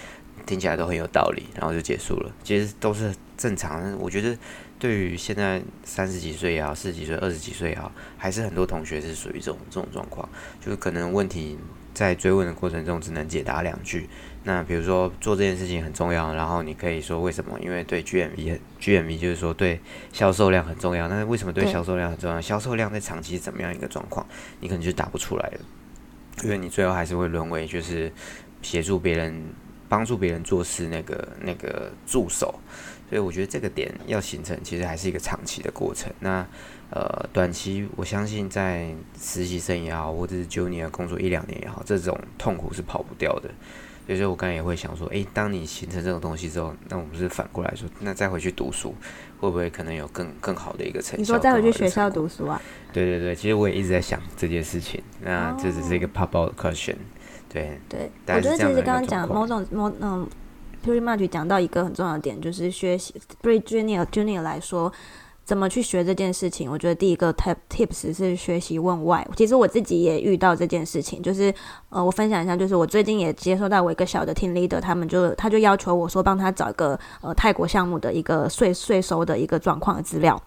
C: 听起来都很有道理，然后就结束了。其实都是正常。我觉得对于现在三十几岁也好，四十几岁、二十几岁也好，还是很多同学是属于这种这种状况，就是可能问题在追问的过程中只能解答两句。那比如说做这件事情很重要，然后你可以说为什么？因为对 GMV，GMV 就是说对销售量很重要。那为什么对销售量很重要？销售量在长期怎么样一个状况？你可能就答不出来了，因为你最后还是会沦为就是协助别人。帮助别人做事那个那个助手，所以我觉得这个点要形成，其实还是一个长期的过程。那呃，短期我相信在实习生也好，或者是 junior 工作一两年也好，这种痛苦是跑不掉的。所以说我刚才也会想说，诶，当你形成这种东西之后，那我们是反过来说，那再回去读书，会不会可能有更更好的一个成效？你
A: 说再回去学校读书啊？
C: 对对对，其实我也一直在想这件事情。那这只是一个 pop out question。对
A: 对，我觉得其实刚刚讲某种某嗯，pretty much 讲到一个很重要的点，就是学习对 junior junior 来说，怎么去学这件事情。我觉得第一个 tip tips 是学习问 why。其实我自己也遇到这件事情，就是呃，我分享一下，就是我最近也接收到我一个小的 team leader，他们就他就要求我说帮他找一个呃泰国项目的一个税税收的一个状况的资料。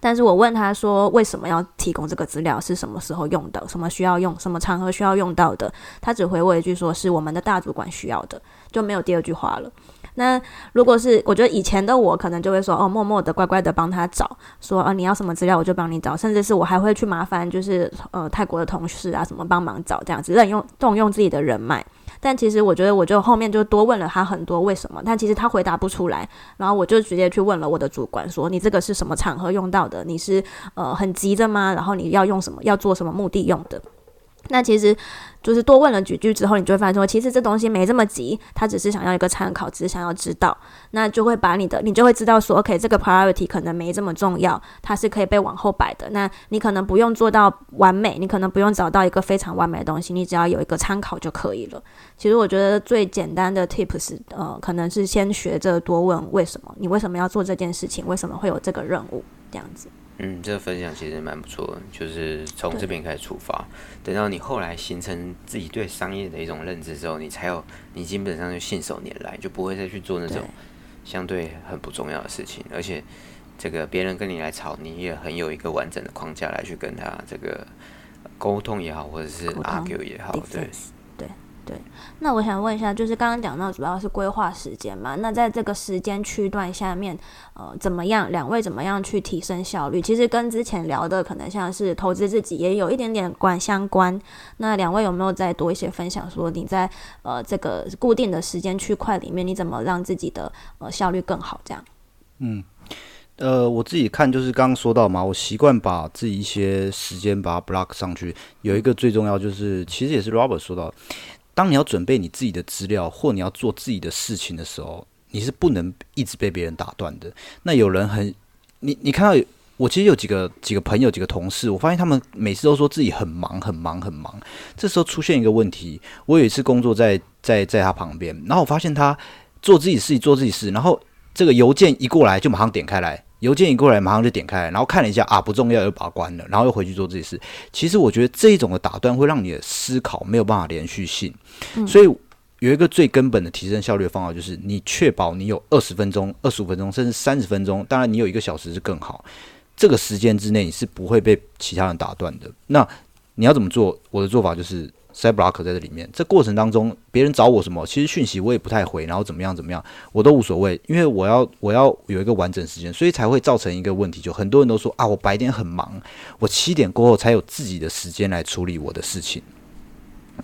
A: 但是我问他说为什么要提供这个资料，是什么时候用的，什么需要用，什么场合需要用到的？他只回我一句说是我们的大主管需要的，就没有第二句话了。那如果是我觉得以前的我可能就会说哦，默默的乖乖的帮他找，说啊你要什么资料我就帮你找，甚至是我还会去麻烦就是呃泰国的同事啊什么帮忙找这样子，任用动用自己的人脉。但其实我觉得，我就后面就多问了他很多为什么，但其实他回答不出来。然后我就直接去问了我的主管，说：“你这个是什么场合用到的？你是呃很急的吗？然后你要用什么？要做什么目的用的？”那其实。就是多问了几句之后，你就会发现说，其实这东西没这么急，他只是想要一个参考，只是想要知道，那就会把你的，你就会知道说，OK，这个 priority 可能没这么重要，它是可以被往后摆的。那你可能不用做到完美，你可能不用找到一个非常完美的东西，你只要有一个参考就可以了。其实我觉得最简单的 tips，呃，可能是先学着多问为什么，你为什么要做这件事情，为什么会有这个任务，这样子。
C: 嗯，这个分享其实蛮不错的，就是从这边开始出发，等到你后来形成自己对商业的一种认知之后，你才有，你基本上就信手拈来，就不会再去做那种相对很不重要的事情，而且这个别人跟你来吵，你也很有一个完整的框架来去跟他这个沟通也好，或者是 argue 也好，对。
A: 对，那我想问一下，就是刚刚讲到主要是规划时间嘛？那在这个时间区段下面，呃，怎么样？两位怎么样去提升效率？其实跟之前聊的可能像是投资自己也有一点点关相关。那两位有没有再多一些分享？说你在呃这个固定的时间区块里面，你怎么让自己的呃效率更好？这样？
B: 嗯。呃，我自己看就是刚刚说到嘛，我习惯把自己一些时间把它 block 上去。有一个最重要就是，其实也是 Robert 说到，当你要准备你自己的资料或你要做自己的事情的时候，你是不能一直被别人打断的。那有人很，你你看到我其实有几个几个朋友几个同事，我发现他们每次都说自己很忙很忙很忙。这时候出现一个问题，我有一次工作在在在他旁边，然后我发现他做自己事做自己事，然后这个邮件一过来就马上点开来。邮件一过来，马上就点开，然后看了一下啊，不重要，又把它关了，然后又回去做这些事。其实我觉得这一种的打断会让你的思考没有办法连续性，所以有一个最根本的提升效率的方法，就是你确保你有二十分钟、二十五分钟，甚至三十分钟，当然你有一个小时是更好。这个时间之内你是不会被其他人打断的。那你要怎么做？我的做法就是。塞 block 在这里面，这过程当中，别人找我什么，其实讯息我也不太回，然后怎么样怎么样，我都无所谓，因为我要我要有一个完整时间，所以才会造成一个问题，就很多人都说啊，我白天很忙，我七点过后才有自己的时间来处理我的事情。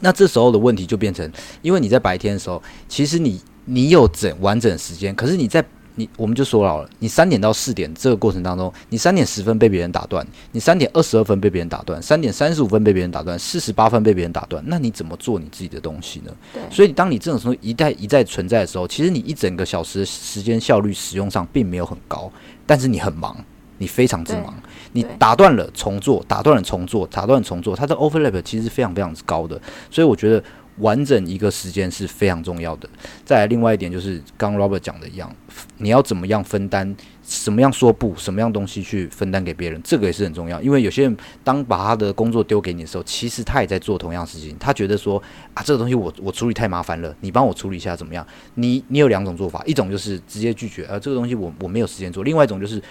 B: 那这时候的问题就变成，因为你在白天的时候，其实你你有整完整时间，可是你在。你我们就说了，你三点到四点这个过程当中，你三点十分被别人打断，你三点二十二分被别人打断，三点三十五分被别人打断，四十八分被别人打断，那你怎么做你自己的东西呢？
A: 对。
B: 所以当你这种时候一再一再存在的时候，其实你一整个小时时间效率使用上并没有很高，但是你很忙，你非常之忙，你打断了重做，打断了重做，打断重做，它的 overlap 其实非常非常之高的，所以我觉得。完整一个时间是非常重要的。再来，另外一点就是刚 Robert 讲的一样，你要怎么样分担，什么样说不，什么样东西去分担给别人，这个也是很重要。因为有些人当把他的工作丢给你的时候，其实他也在做同样事情。他觉得说啊，这个东西我我处理太麻烦了，你帮我处理一下怎么样？你你有两种做法，一种就是直接拒绝，呃，这个东西我我没有时间做；另外一种就是。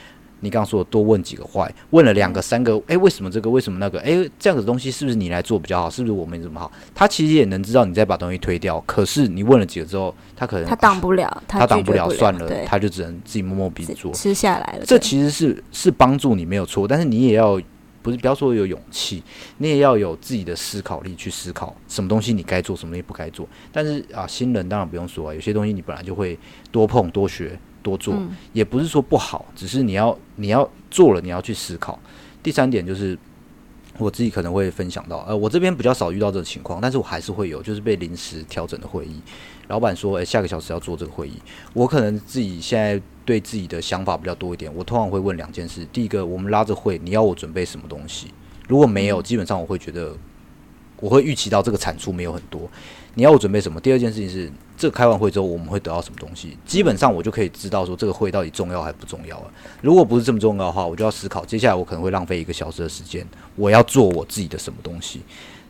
B: 你刚刚说多问几个坏，问了两个三个，诶，为什么这个？为什么那个？诶，这样子东西是不是你来做比较好？是不是我没怎么好？他其实也能知道你在把东西推掉，可是你问了几个之后，他可能
A: 他挡 不了，
B: 他挡
A: 不了，
B: 算了，他就只能自己摸摸鼻子做，
A: 吃下来了。
B: 这其实是是帮助你没有错，但是你也要不是不要说有勇气，你也要有自己的思考力去思考什么东西你该做，什么东西不该做。但是啊，新人当然不用说啊，有些东西你本来就会多碰多学。多做也不是说不好，只是你要你要做了，你要去思考。第三点就是我自己可能会分享到，呃，我这边比较少遇到这种情况，但是我还是会有，就是被临时调整的会议。老板说，诶，下个小时要做这个会议，我可能自己现在对自己的想法比较多一点，我通常会问两件事：第一个，我们拉着会，你要我准备什么东西？如果没有，基本上我会觉得我会预期到这个产出没有很多。你要我准备什么？第二件事情是，这开完会之后我们会得到什么东西？基本上我就可以知道说这个会到底重要还不重要了。如果不是这么重要的话，我就要思考接下来我可能会浪费一个小时的时间，我要做我自己的什么东西？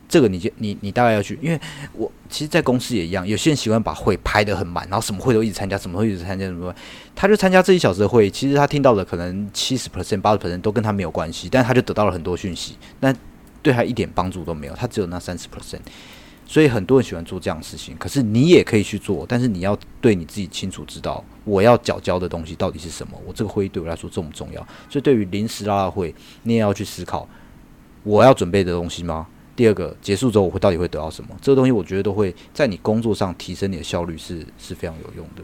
B: 这个你就你你大概要去，因为我其实，在公司也一样，有些人喜欢把会拍得很满，然后什么会都一直参加，什么会一直参加，什么他就参加这一小时的会，其实他听到的可能七十 percent、八十 percent 都跟他没有关系，但他就得到了很多讯息，那对他一点帮助都没有，他只有那三十 percent。所以很多人喜欢做这样的事情，可是你也可以去做，但是你要对你自己清楚知道，我要缴交的东西到底是什么。我这个会议对我来说重不重要？所以对于临时拉拉会，你也要去思考，我要准备的东西吗？第二个，结束之后我会到底会得到什么？这个东西我觉得都会在你工作上提升你的效率，是是非常有用的。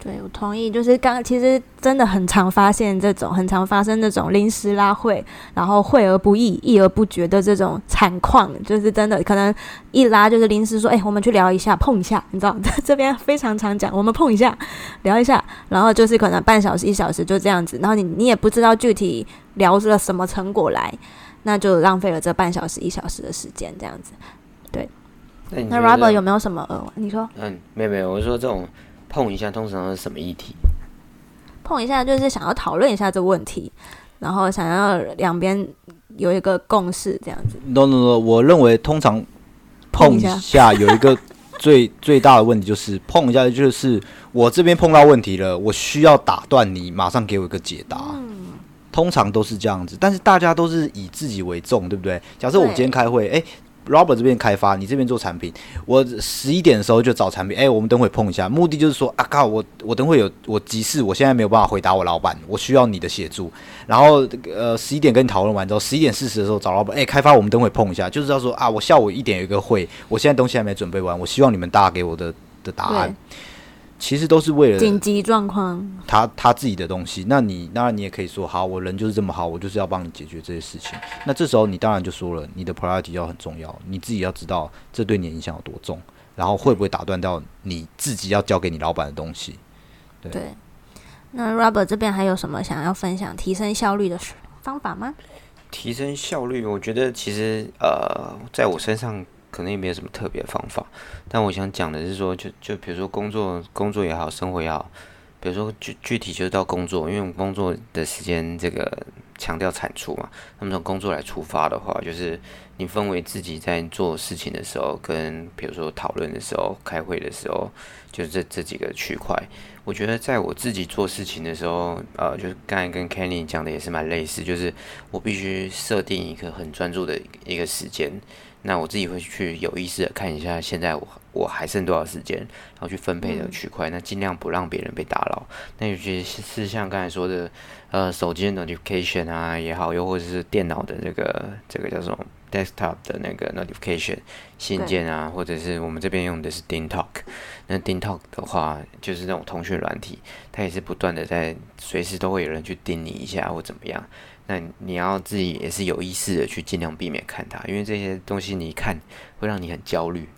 A: 对，我同意。就是刚其实真的很常发现这种，很常发生这种临时拉会，然后会而不议，议而不决的这种惨况。就是真的可能一拉就是临时说，哎，我们去聊一下，碰一下，你知道，这边非常常讲，我们碰一下，聊一下，然后就是可能半小时、一小时就这样子，然后你你也不知道具体聊出了什么成果来，那就浪费了这半小时、一小时的时间，这样子。对。
C: 那
A: Robert 有没有什么呃？你说？
C: 嗯，没有没有，我说这种。碰一下，通常是什么议题？
A: 碰一下就是想要讨论一下这个问题，然后想要两边有一个共识，这样子。
B: No No No，我认为通常碰一下有一个 最最大的问题，就是碰一下就是我这边碰到问题了，我需要打断你，马上给我一个解答。嗯，通常都是这样子，但是大家都是以自己为重，对不对？假设我今天开会，哎。Robert 这边开发，你这边做产品。我十一点的时候就找产品，哎，我们等会碰一下。目的就是说，啊靠，我我等会有我急事，我现在没有办法回答我老板，我需要你的协助。然后呃，十一点跟你讨论完之后，十一点四十的时候找老板，哎，开发我们等会碰一下，就是要说啊，我下午一点有一个会，我现在东西还没准备完，我希望你们大家给我的的答案。其实都是为了
A: 紧急状况，
B: 他他自己的东西。那你当然你也可以说，好，我人就是这么好，我就是要帮你解决这些事情。那这时候你当然就说了，你的 priority 要很重要，你自己要知道这对你影响有多重，然后会不会打断到你自己要交给你老板的东西。
A: 对。那 Robert 这边还有什么想要分享提升效率的方法吗？
C: 提升效率，我觉得其实呃，在我身上可能也没有什么特别方法，但我想讲的是说，就就比如说工作工作也好，生活也好，比如说具具体就是到工作，因为我们工作的时间这个强调产出嘛，那么从工作来出发的话，就是你分为自己在做事情的时候，跟比如说讨论的时候、开会的时候，就是这这几个区块。我觉得在我自己做事情的时候，呃，就是刚才跟 Kenny 讲的也是蛮类似，就是我必须设定一个很专注的一个时间，那我自己会去有意识的看一下现在我我还剩多少时间，然后去分配这个区块，那尽量不让别人被打扰。那有些是像刚才说的，呃，手机的 notification 啊也好，又或者是电脑的这个这个叫什么？desktop 的那个 notification 信件啊，或者是我们这边用的是 Ding Talk，那 Ding Talk 的话，就是那种通讯软体，它也是不断的在随时都会有人去盯你一下或怎么样。那你要自己也是有意识的去尽量避免看它，因为这些东西你一看会让你很焦虑，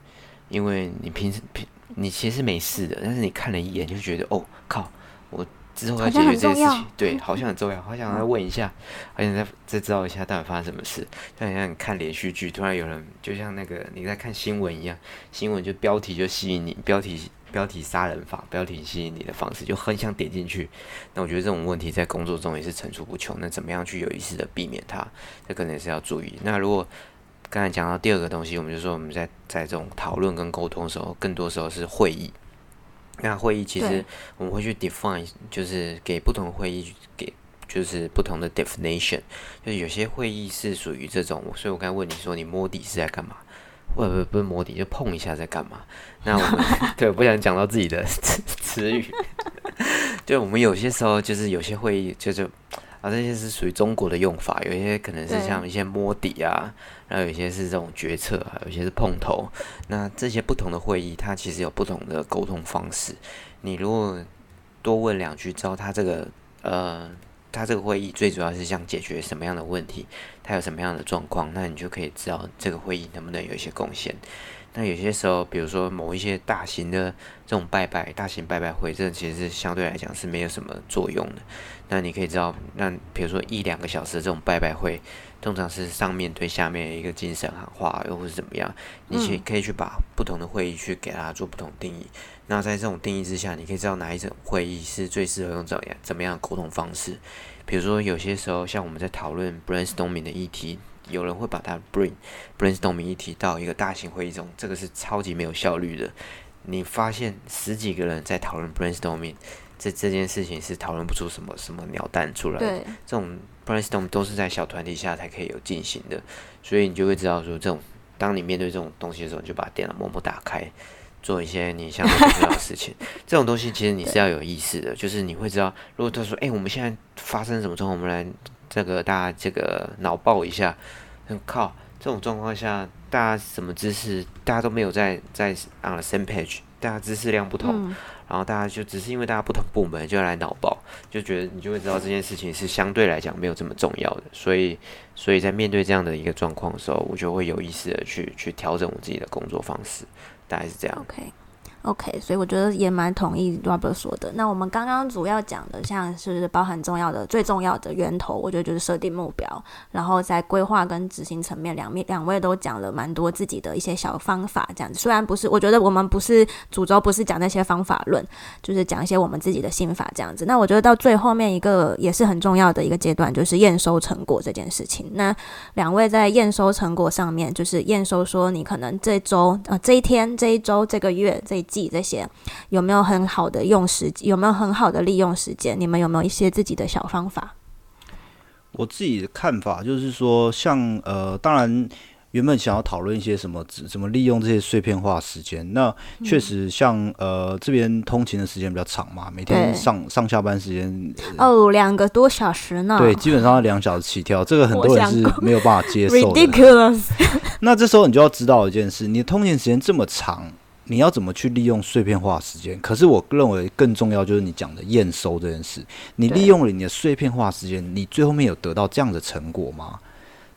C: 因为你平时平你其实没事的，但是你看了一眼就觉得哦靠我。之后要解决这件事情，对，好像很重要，好想再问一下，好想再再知道一下到底发生什么事。就好像你看连续剧，突然有人就像那个你在看新闻一样，新闻就标题就吸引你，标题标题杀人法，标题吸引你的方式就很想点进去。那我觉得这种问题在工作中也是层出不穷。那怎么样去有意识的避免它？这可能也是要注意。那如果刚才讲到第二个东西，我们就说我们在在这种讨论跟沟通的时候，更多时候是会议。那会议其实我们会去 define，就是给不同会议给就是不同的 definition，就是有些会议是属于这种，所以我刚才问你说你摸底是在干嘛？不不不是摸底，就碰一下在干嘛？那我们 对不想讲到自己的词 词语，对我们有些时候就是有些会议就是。啊，这些是属于中国的用法，有一些可能是像一些摸底啊，然后有些是这种决策，还有些是碰头。那这些不同的会议，它其实有不同的沟通方式。你如果多问两句，知道他这个呃，他这个会议最主要是想解决什么样的问题，它有什么样的状况，那你就可以知道这个会议能不能有一些贡献。那有些时候，比如说某一些大型的这种拜拜、大型拜拜会，这其实是相对来讲是没有什么作用的。那你可以知道，那比如说一两个小时的这种拜拜会，通常是上面对下面一个精神喊话，又或是怎么样，你去可以去把不同的会议去给它做不同定义。那在这种定义之下，你可以知道哪一种会议是最适合用怎样怎么样的沟通方式。比如说有些时候，像我们在讨论 brainstorming 的议题。有人会把它 bring brainstorming 一提到一个大型会议中，这个是超级没有效率的。你发现十几个人在讨论 brainstorming，这这件事情是讨论不出什么什么鸟蛋出来。
A: 的，
C: 这种 brainstorm 都是在小团体下才可以有进行的，所以你就会知道说，这种当你面对这种东西的时候，就把电脑默默打开，做一些你相对不重要的事情。这种东西其实你是要有意识的，就是你会知道，如果他说，哎，我们现在发生什么状况，我们来。这个大家这个脑爆一下，靠！这种状况下，大家什么知识，大家都没有在在 on the same page，大家知识量不同，然后大家就只是因为大家不同部门就要来脑爆，就觉得你就会知道这件事情是相对来讲没有这么重要的，所以所以在面对这样的一个状况的时候，我就会有意识的去去调整我自己的工作方式，大概是这样。
A: OK，所以我觉得也蛮同意 Robert 说的。那我们刚刚主要讲的，像是包含重要的、最重要的源头，我觉得就是设定目标，然后在规划跟执行层面，两面两位都讲了蛮多自己的一些小方法。这样子，虽然不是，我觉得我们不是主轴，不是讲那些方法论，就是讲一些我们自己的心法这样子。那我觉得到最后面一个也是很重要的一个阶段，就是验收成果这件事情。那两位在验收成果上面，就是验收说你可能这周啊这一天、这一周、这个月这。记这些有没有很好的用时？有没有很好的利用时间？你们有没有一些自己的小方法？
B: 我自己的看法就是说，像呃，当然原本想要讨论一些什么怎么利用这些碎片化时间。那确实像呃这边通勤的时间比较长嘛，每天上上下班时间
A: 哦两个多小时呢。
B: 对，基本上要两小时起跳，这个很多人是没有办法接受的。
A: Ridiculous。
B: 那这时候你就要知道一件事：你的通勤时间这么长。你要怎么去利用碎片化时间？可是我认为更重要就是你讲的验收这件事。你利用了你的碎片化时间，你最后面有得到这样的成果吗？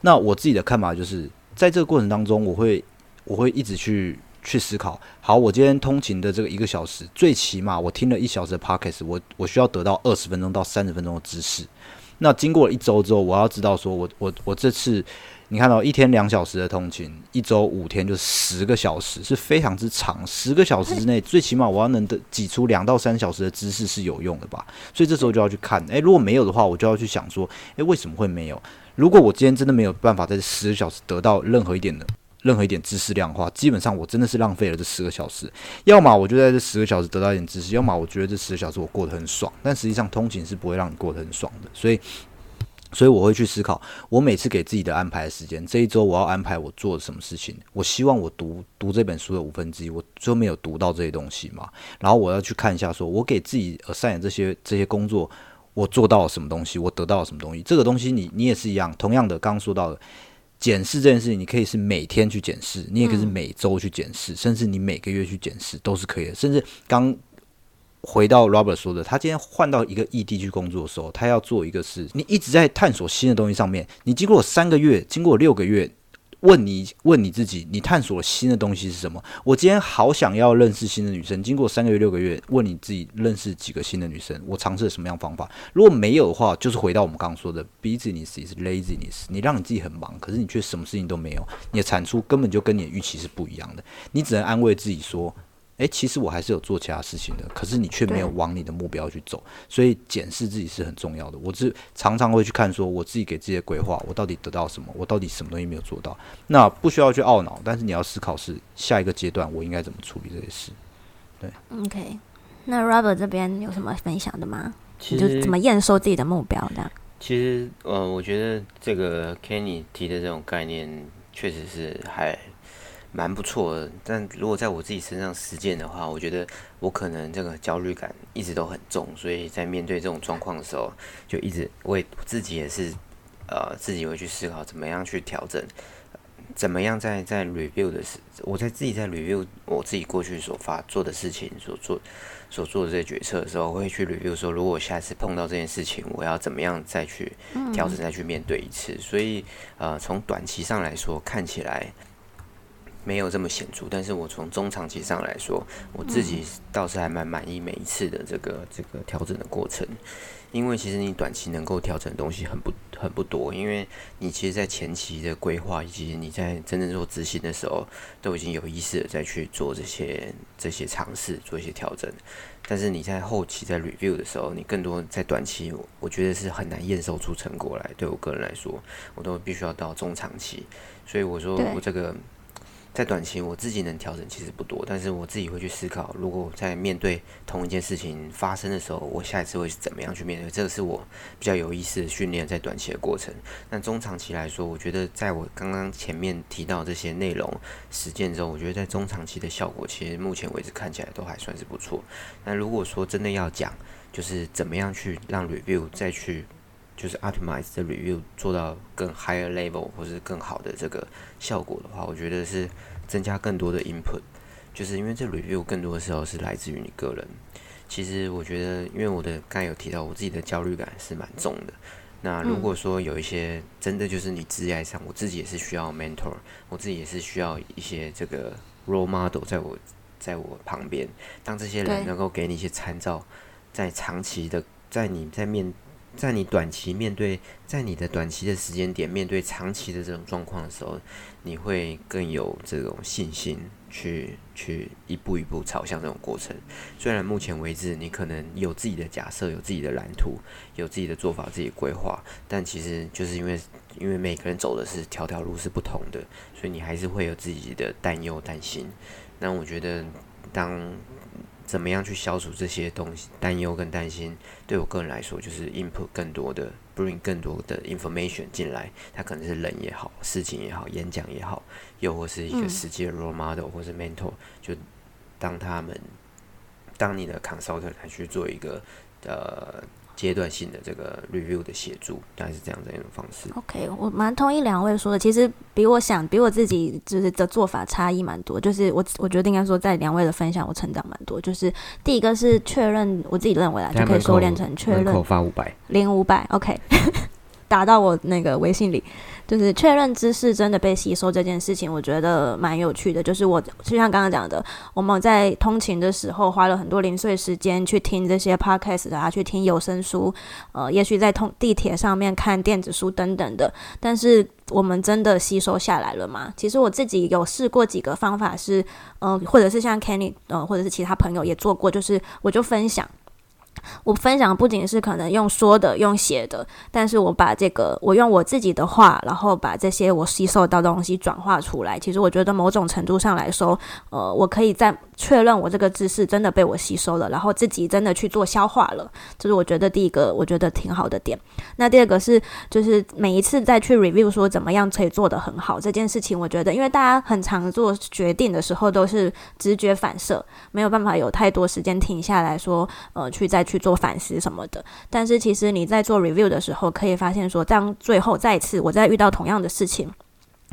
B: 那我自己的看法就是，在这个过程当中，我会我会一直去去思考。好，我今天通勤的这个一个小时，最起码我听了一小时的 podcast，我我需要得到二十分钟到三十分钟的知识。那经过了一周之后，我要知道说我我我这次。你看到一天两小时的通勤，一周五天就十个小时，是非常之长。十个小时之内，最起码我要能得挤出两到三小时的知识是有用的吧？所以这时候就要去看，诶，如果没有的话，我就要去想说，诶，为什么会没有？如果我今天真的没有办法在这十个小时得到任何一点的任何一点知识量的话，基本上我真的是浪费了这十个小时。要么我就在这十个小时得到一点知识，要么我觉得这十个小时我过得很爽。但实际上通勤是不会让你过得很爽的，所以。所以我会去思考，我每次给自己的安排的时间，这一周我要安排我做什么事情。我希望我读读这本书的五分之一，我最后没有读到这些东西嘛？然后我要去看一下，说我给自己呃上演这些这些工作，我做到了什么东西，我得到了什么东西。这个东西你你也是一样，同样的，刚刚说到的检视这件事情，你可以是每天去检视，你也可以是每周去检视，甚至你每个月去检视都是可以的。甚至刚。回到 Robert 说的，他今天换到一个异地去工作的时候，他要做一个事，你一直在探索新的东西上面。你经过三个月，经过六个月，问你问你自己，你探索新的东西是什么？我今天好想要认识新的女生。经过三个月、六个月，问你自己认识几个新的女生？我尝试了什么样方法？如果没有的话，就是回到我们刚刚说的，business is laziness。你让你自己很忙，可是你却什么事情都没有，你的产出根本就跟你的预期是不一样的。你只能安慰自己说。诶，其实我还是有做其他事情的，可是你却没有往你的目标去走，所以检视自己是很重要的。我是常常会去看，说我自己给自己的规划，我到底得到什么？我到底什么东西没有做到？那不需要去懊恼，但是你要思考是下一个阶段我应该怎么处理这些事。对
A: ，OK。那 Robert 这边有什么分享的吗？
C: 其
A: 实怎么验收自己的目标的？
C: 其实，呃，我觉得这个 Kenny 提的这种概念确实是还。蛮不错的，但如果在我自己身上实践的话，我觉得我可能这个焦虑感一直都很重，所以在面对这种状况的时候，就一直我自己也是，呃，自己会去思考怎么样去调整，怎么样在在 review 的时，我在自己在 review 我自己过去所发做的事情，所做所做的这些决策的时候，我会去 review 说，如果下次碰到这件事情，我要怎么样再去调整，再去面对一次。所以，呃，从短期上来说，看起来。没有这么显著，但是我从中长期上来说，我自己倒是还蛮满意每一次的这个这个调整的过程，因为其实你短期能够调整的东西很不很不多，因为你其实，在前期的规划以及你在真正做执行的时候，都已经有意识的再去做这些这些尝试，做一些调整，但是你在后期在 review 的时候，你更多在短期，我觉得是很难验收出成果来。对我个人来说，我都必须要到中长期，所以我说我这个。在短期，我自己能调整其实不多，但是我自己会去思考，如果在面对同一件事情发生的时候，我下一次会怎么样去面对？这个是我比较有意思的训练，在短期的过程。那中长期来说，我觉得在我刚刚前面提到这些内容实践之后，我觉得在中长期的效果，其实目前为止看起来都还算是不错。那如果说真的要讲，就是怎么样去让 review 再去。就是 optimize 的 review 做到更 higher level 或是更好的这个效果的话，我觉得是增加更多的 input。就是因为这 review 更多的时候是来自于你个人。其实我觉得，因为我的刚才有提到，我自己的焦虑感是蛮重的。那如果说有一些真的就是你职业上，我自己也是需要 mentor，我自己也是需要一些这个 role model 在我在我旁边，当这些人能够给你一些参照，在长期的在你在面。在你短期面对，在你的短期的时间点面对长期的这种状况的时候，你会更有这种信心去去一步一步朝向这种过程。虽然目前为止你可能有自己的假设、有自己的蓝图、有自己的做法、自己规划，但其实就是因为因为每个人走的是条条路是不同的，所以你还是会有自己的担忧、担心。那我觉得当。怎么样去消除这些东西担忧跟担心？对我个人来说，就是 input 更多的，bring 更多的 information 进来。它可能是人也好，事情也好，演讲也好，又或是一个实际的 role model 或是 mentor，就当他们当你的 consultant 来去做一个呃阶段性的这个 review 的协助，大概是这样的一种方式。
A: OK，我蛮同意两位说的，其实比我想，比我自己就是的做法差异蛮多。就是我我觉得应该说，在两位的分享，我成长蛮多。就是第一个是确认，我自己认为啊，就可以收敛成确认
C: 发五百，
A: 零五百，OK，打到我那个微信里，就是确认知识真的被吸收这件事情，我觉得蛮有趣的。就是我就像刚刚讲的，我们在通勤的时候花了很多零碎时间去听这些 podcast 啊，去听有声书，呃，也许在通地铁上面看电子书等等的，但是我们真的吸收下来了吗？其实我自己有试过几个方法是，呃，或者是像 Kenny，呃，或者是其他朋友也做过，就是我就分享。我分享不仅是可能用说的、用写的，但是我把这个我用我自己的话，然后把这些我吸收到的东西转化出来。其实我觉得某种程度上来说，呃，我可以在确认我这个知识真的被我吸收了，然后自己真的去做消化了。这是我觉得第一个我觉得挺好的点。那第二个是，就是每一次再去 review 说怎么样可以做得很好这件事情，我觉得因为大家很常做决定的时候都是直觉反射，没有办法有太多时间停下来说，呃，去再去做反思什么的。但是其实你在做 review 的时候，可以发现说，当最后再次我再遇到同样的事情。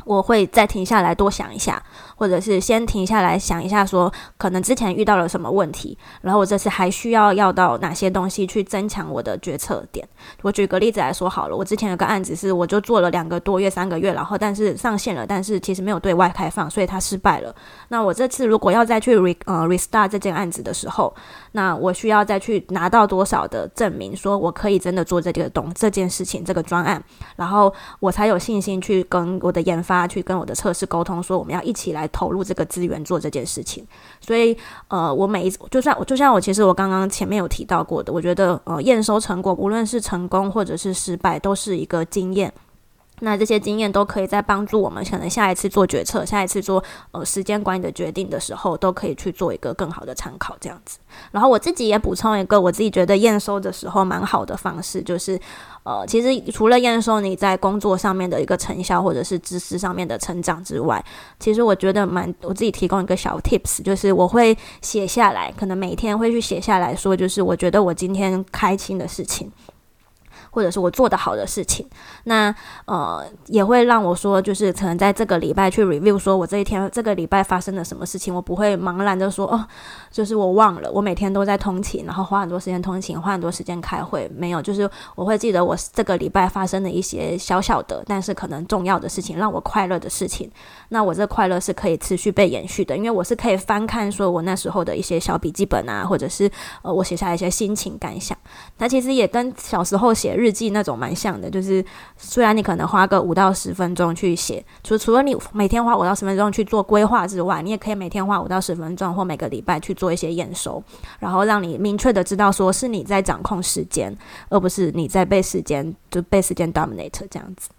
A: 我会再停下来多想一下，或者是先停下来想一下，说可能之前遇到了什么问题，然后我这次还需要要到哪些东西去增强我的决策点。我举个例子来说好了，我之前有个案子是，我就做了两个多月、三个月，然后但是上线了，但是其实没有对外开放，所以它失败了。那我这次如果要再去呃 restart 这件案子的时候，那我需要再去拿到多少的证明，说我可以真的做这个东这件事情这个专案，然后我才有信心去跟我的研发、去跟我的测试沟通，说我们要一起来投入这个资源做这件事情。所以呃，我每一次就算我就像我其实我刚刚前面有提到过的，我觉得呃验收成果，无论是成功或者是失败，都是一个经验。那这些经验都可以在帮助我们，可能下一次做决策、下一次做呃时间管理的决定的时候，都可以去做一个更好的参考，这样子。然后我自己也补充一个，我自己觉得验收的时候蛮好的方式，就是呃，其实除了验收你在工作上面的一个成效或者是知识上面的成长之外，其实我觉得蛮我自己提供一个小 tips，就是我会写下来，可能每天会去写下来说，就是我觉得我今天开心的事情。或者是我做的好的事情，那呃也会让我说，就是可能在这个礼拜去 review，说我这一天这个礼拜发生了什么事情，我不会茫然的说哦，就是我忘了，我每天都在通勤，然后花很多时间通勤，花很多时间开会，没有，就是我会记得我这个礼拜发生的一些小小的，但是可能重要的事情，让我快乐的事情，那我这快乐是可以持续被延续的，因为我是可以翻看说我那时候的一些小笔记本啊，或者是呃我写下一些心情感想，那其实也跟小时候写日记那种蛮像的，就是虽然你可能花个五到十分钟去写，除除了你每天花五到十分钟去做规划之外，你也可以每天花五到十分钟或每个礼拜去做一些验收，然后让你明确的知道说是你在掌控时间，而不是你在被时间就被时间 dominate 这样子。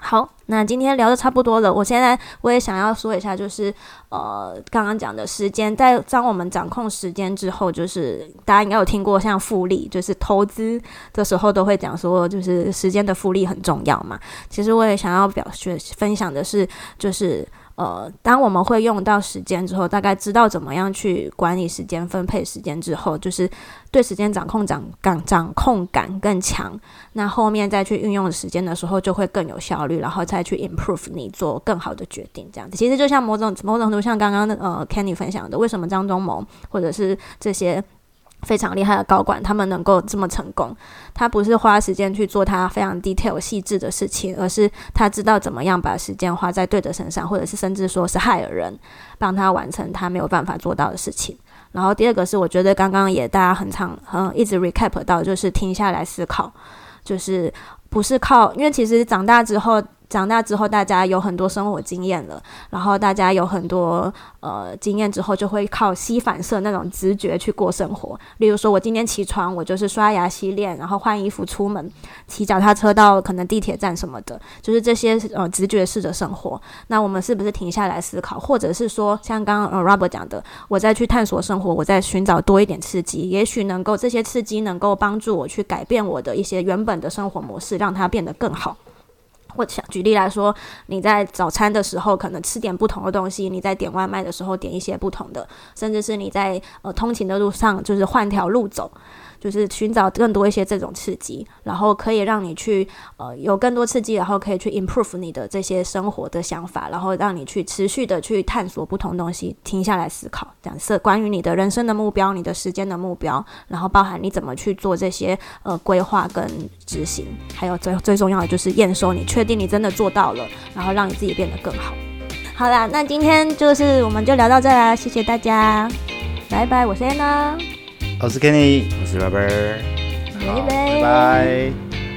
A: 好，那今天聊的差不多了。我现在我也想要说一下，就是呃，刚刚讲的时间，在当我们掌控时间之后，就是大家应该有听过像复利，就是投资的时候都会讲说，就是时间的复利很重要嘛。其实我也想要表学分享的是，就是。呃，当我们会用到时间之后，大概知道怎么样去管理时间、分配时间之后，就是对时间掌控掌感掌控感更强。那后面再去运用时间的时候，就会更有效率，然后再去 improve 你做更好的决定。这样子，其实就像某种某种程度，像刚刚呃 Kenny 分享的，为什么张忠谋或者是这些。非常厉害的高管，他们能够这么成功，他不是花时间去做他非常 detail 细致的事情，而是他知道怎么样把时间花在对的身上，或者是甚至说是害了人，帮他完成他没有办法做到的事情。然后第二个是，我觉得刚刚也大家很常嗯一直 recap 到，就是停下来思考，就是不是靠，因为其实长大之后。长大之后，大家有很多生活经验了，然后大家有很多呃经验之后，就会靠吸反射那种直觉去过生活。例如说，我今天起床，我就是刷牙、洗脸，然后换衣服出门，骑脚踏车到可能地铁站什么的，就是这些呃直觉式的生活。那我们是不是停下来思考，或者是说，像刚刚呃 Robert 讲的，我再去探索生活，我在寻找多一点刺激，也许能够这些刺激能够帮助我去改变我的一些原本的生活模式，让它变得更好。我想举例来说，你在早餐的时候可能吃点不同的东西，你在点外卖的时候点一些不同的，甚至是你在呃通勤的路上就是换条路走。就是寻找更多一些这种刺激，然后可以让你去呃有更多刺激，然后可以去 improve 你的这些生活的想法，然后让你去持续的去探索不同东西，停下来思考，这样是关于你的人生的目标、你的时间的目标，然后包含你怎么去做这些呃规划跟执行，还有最最重要的就是验收，你确定你真的做到了，然后让你自己变得更好。好啦，那今天就是我们就聊到这啦，谢谢大家，拜拜，我是 Anna。
B: 我是 Kenny，
C: 我是 Rubber，好
A: 拜拜。
B: 拜拜。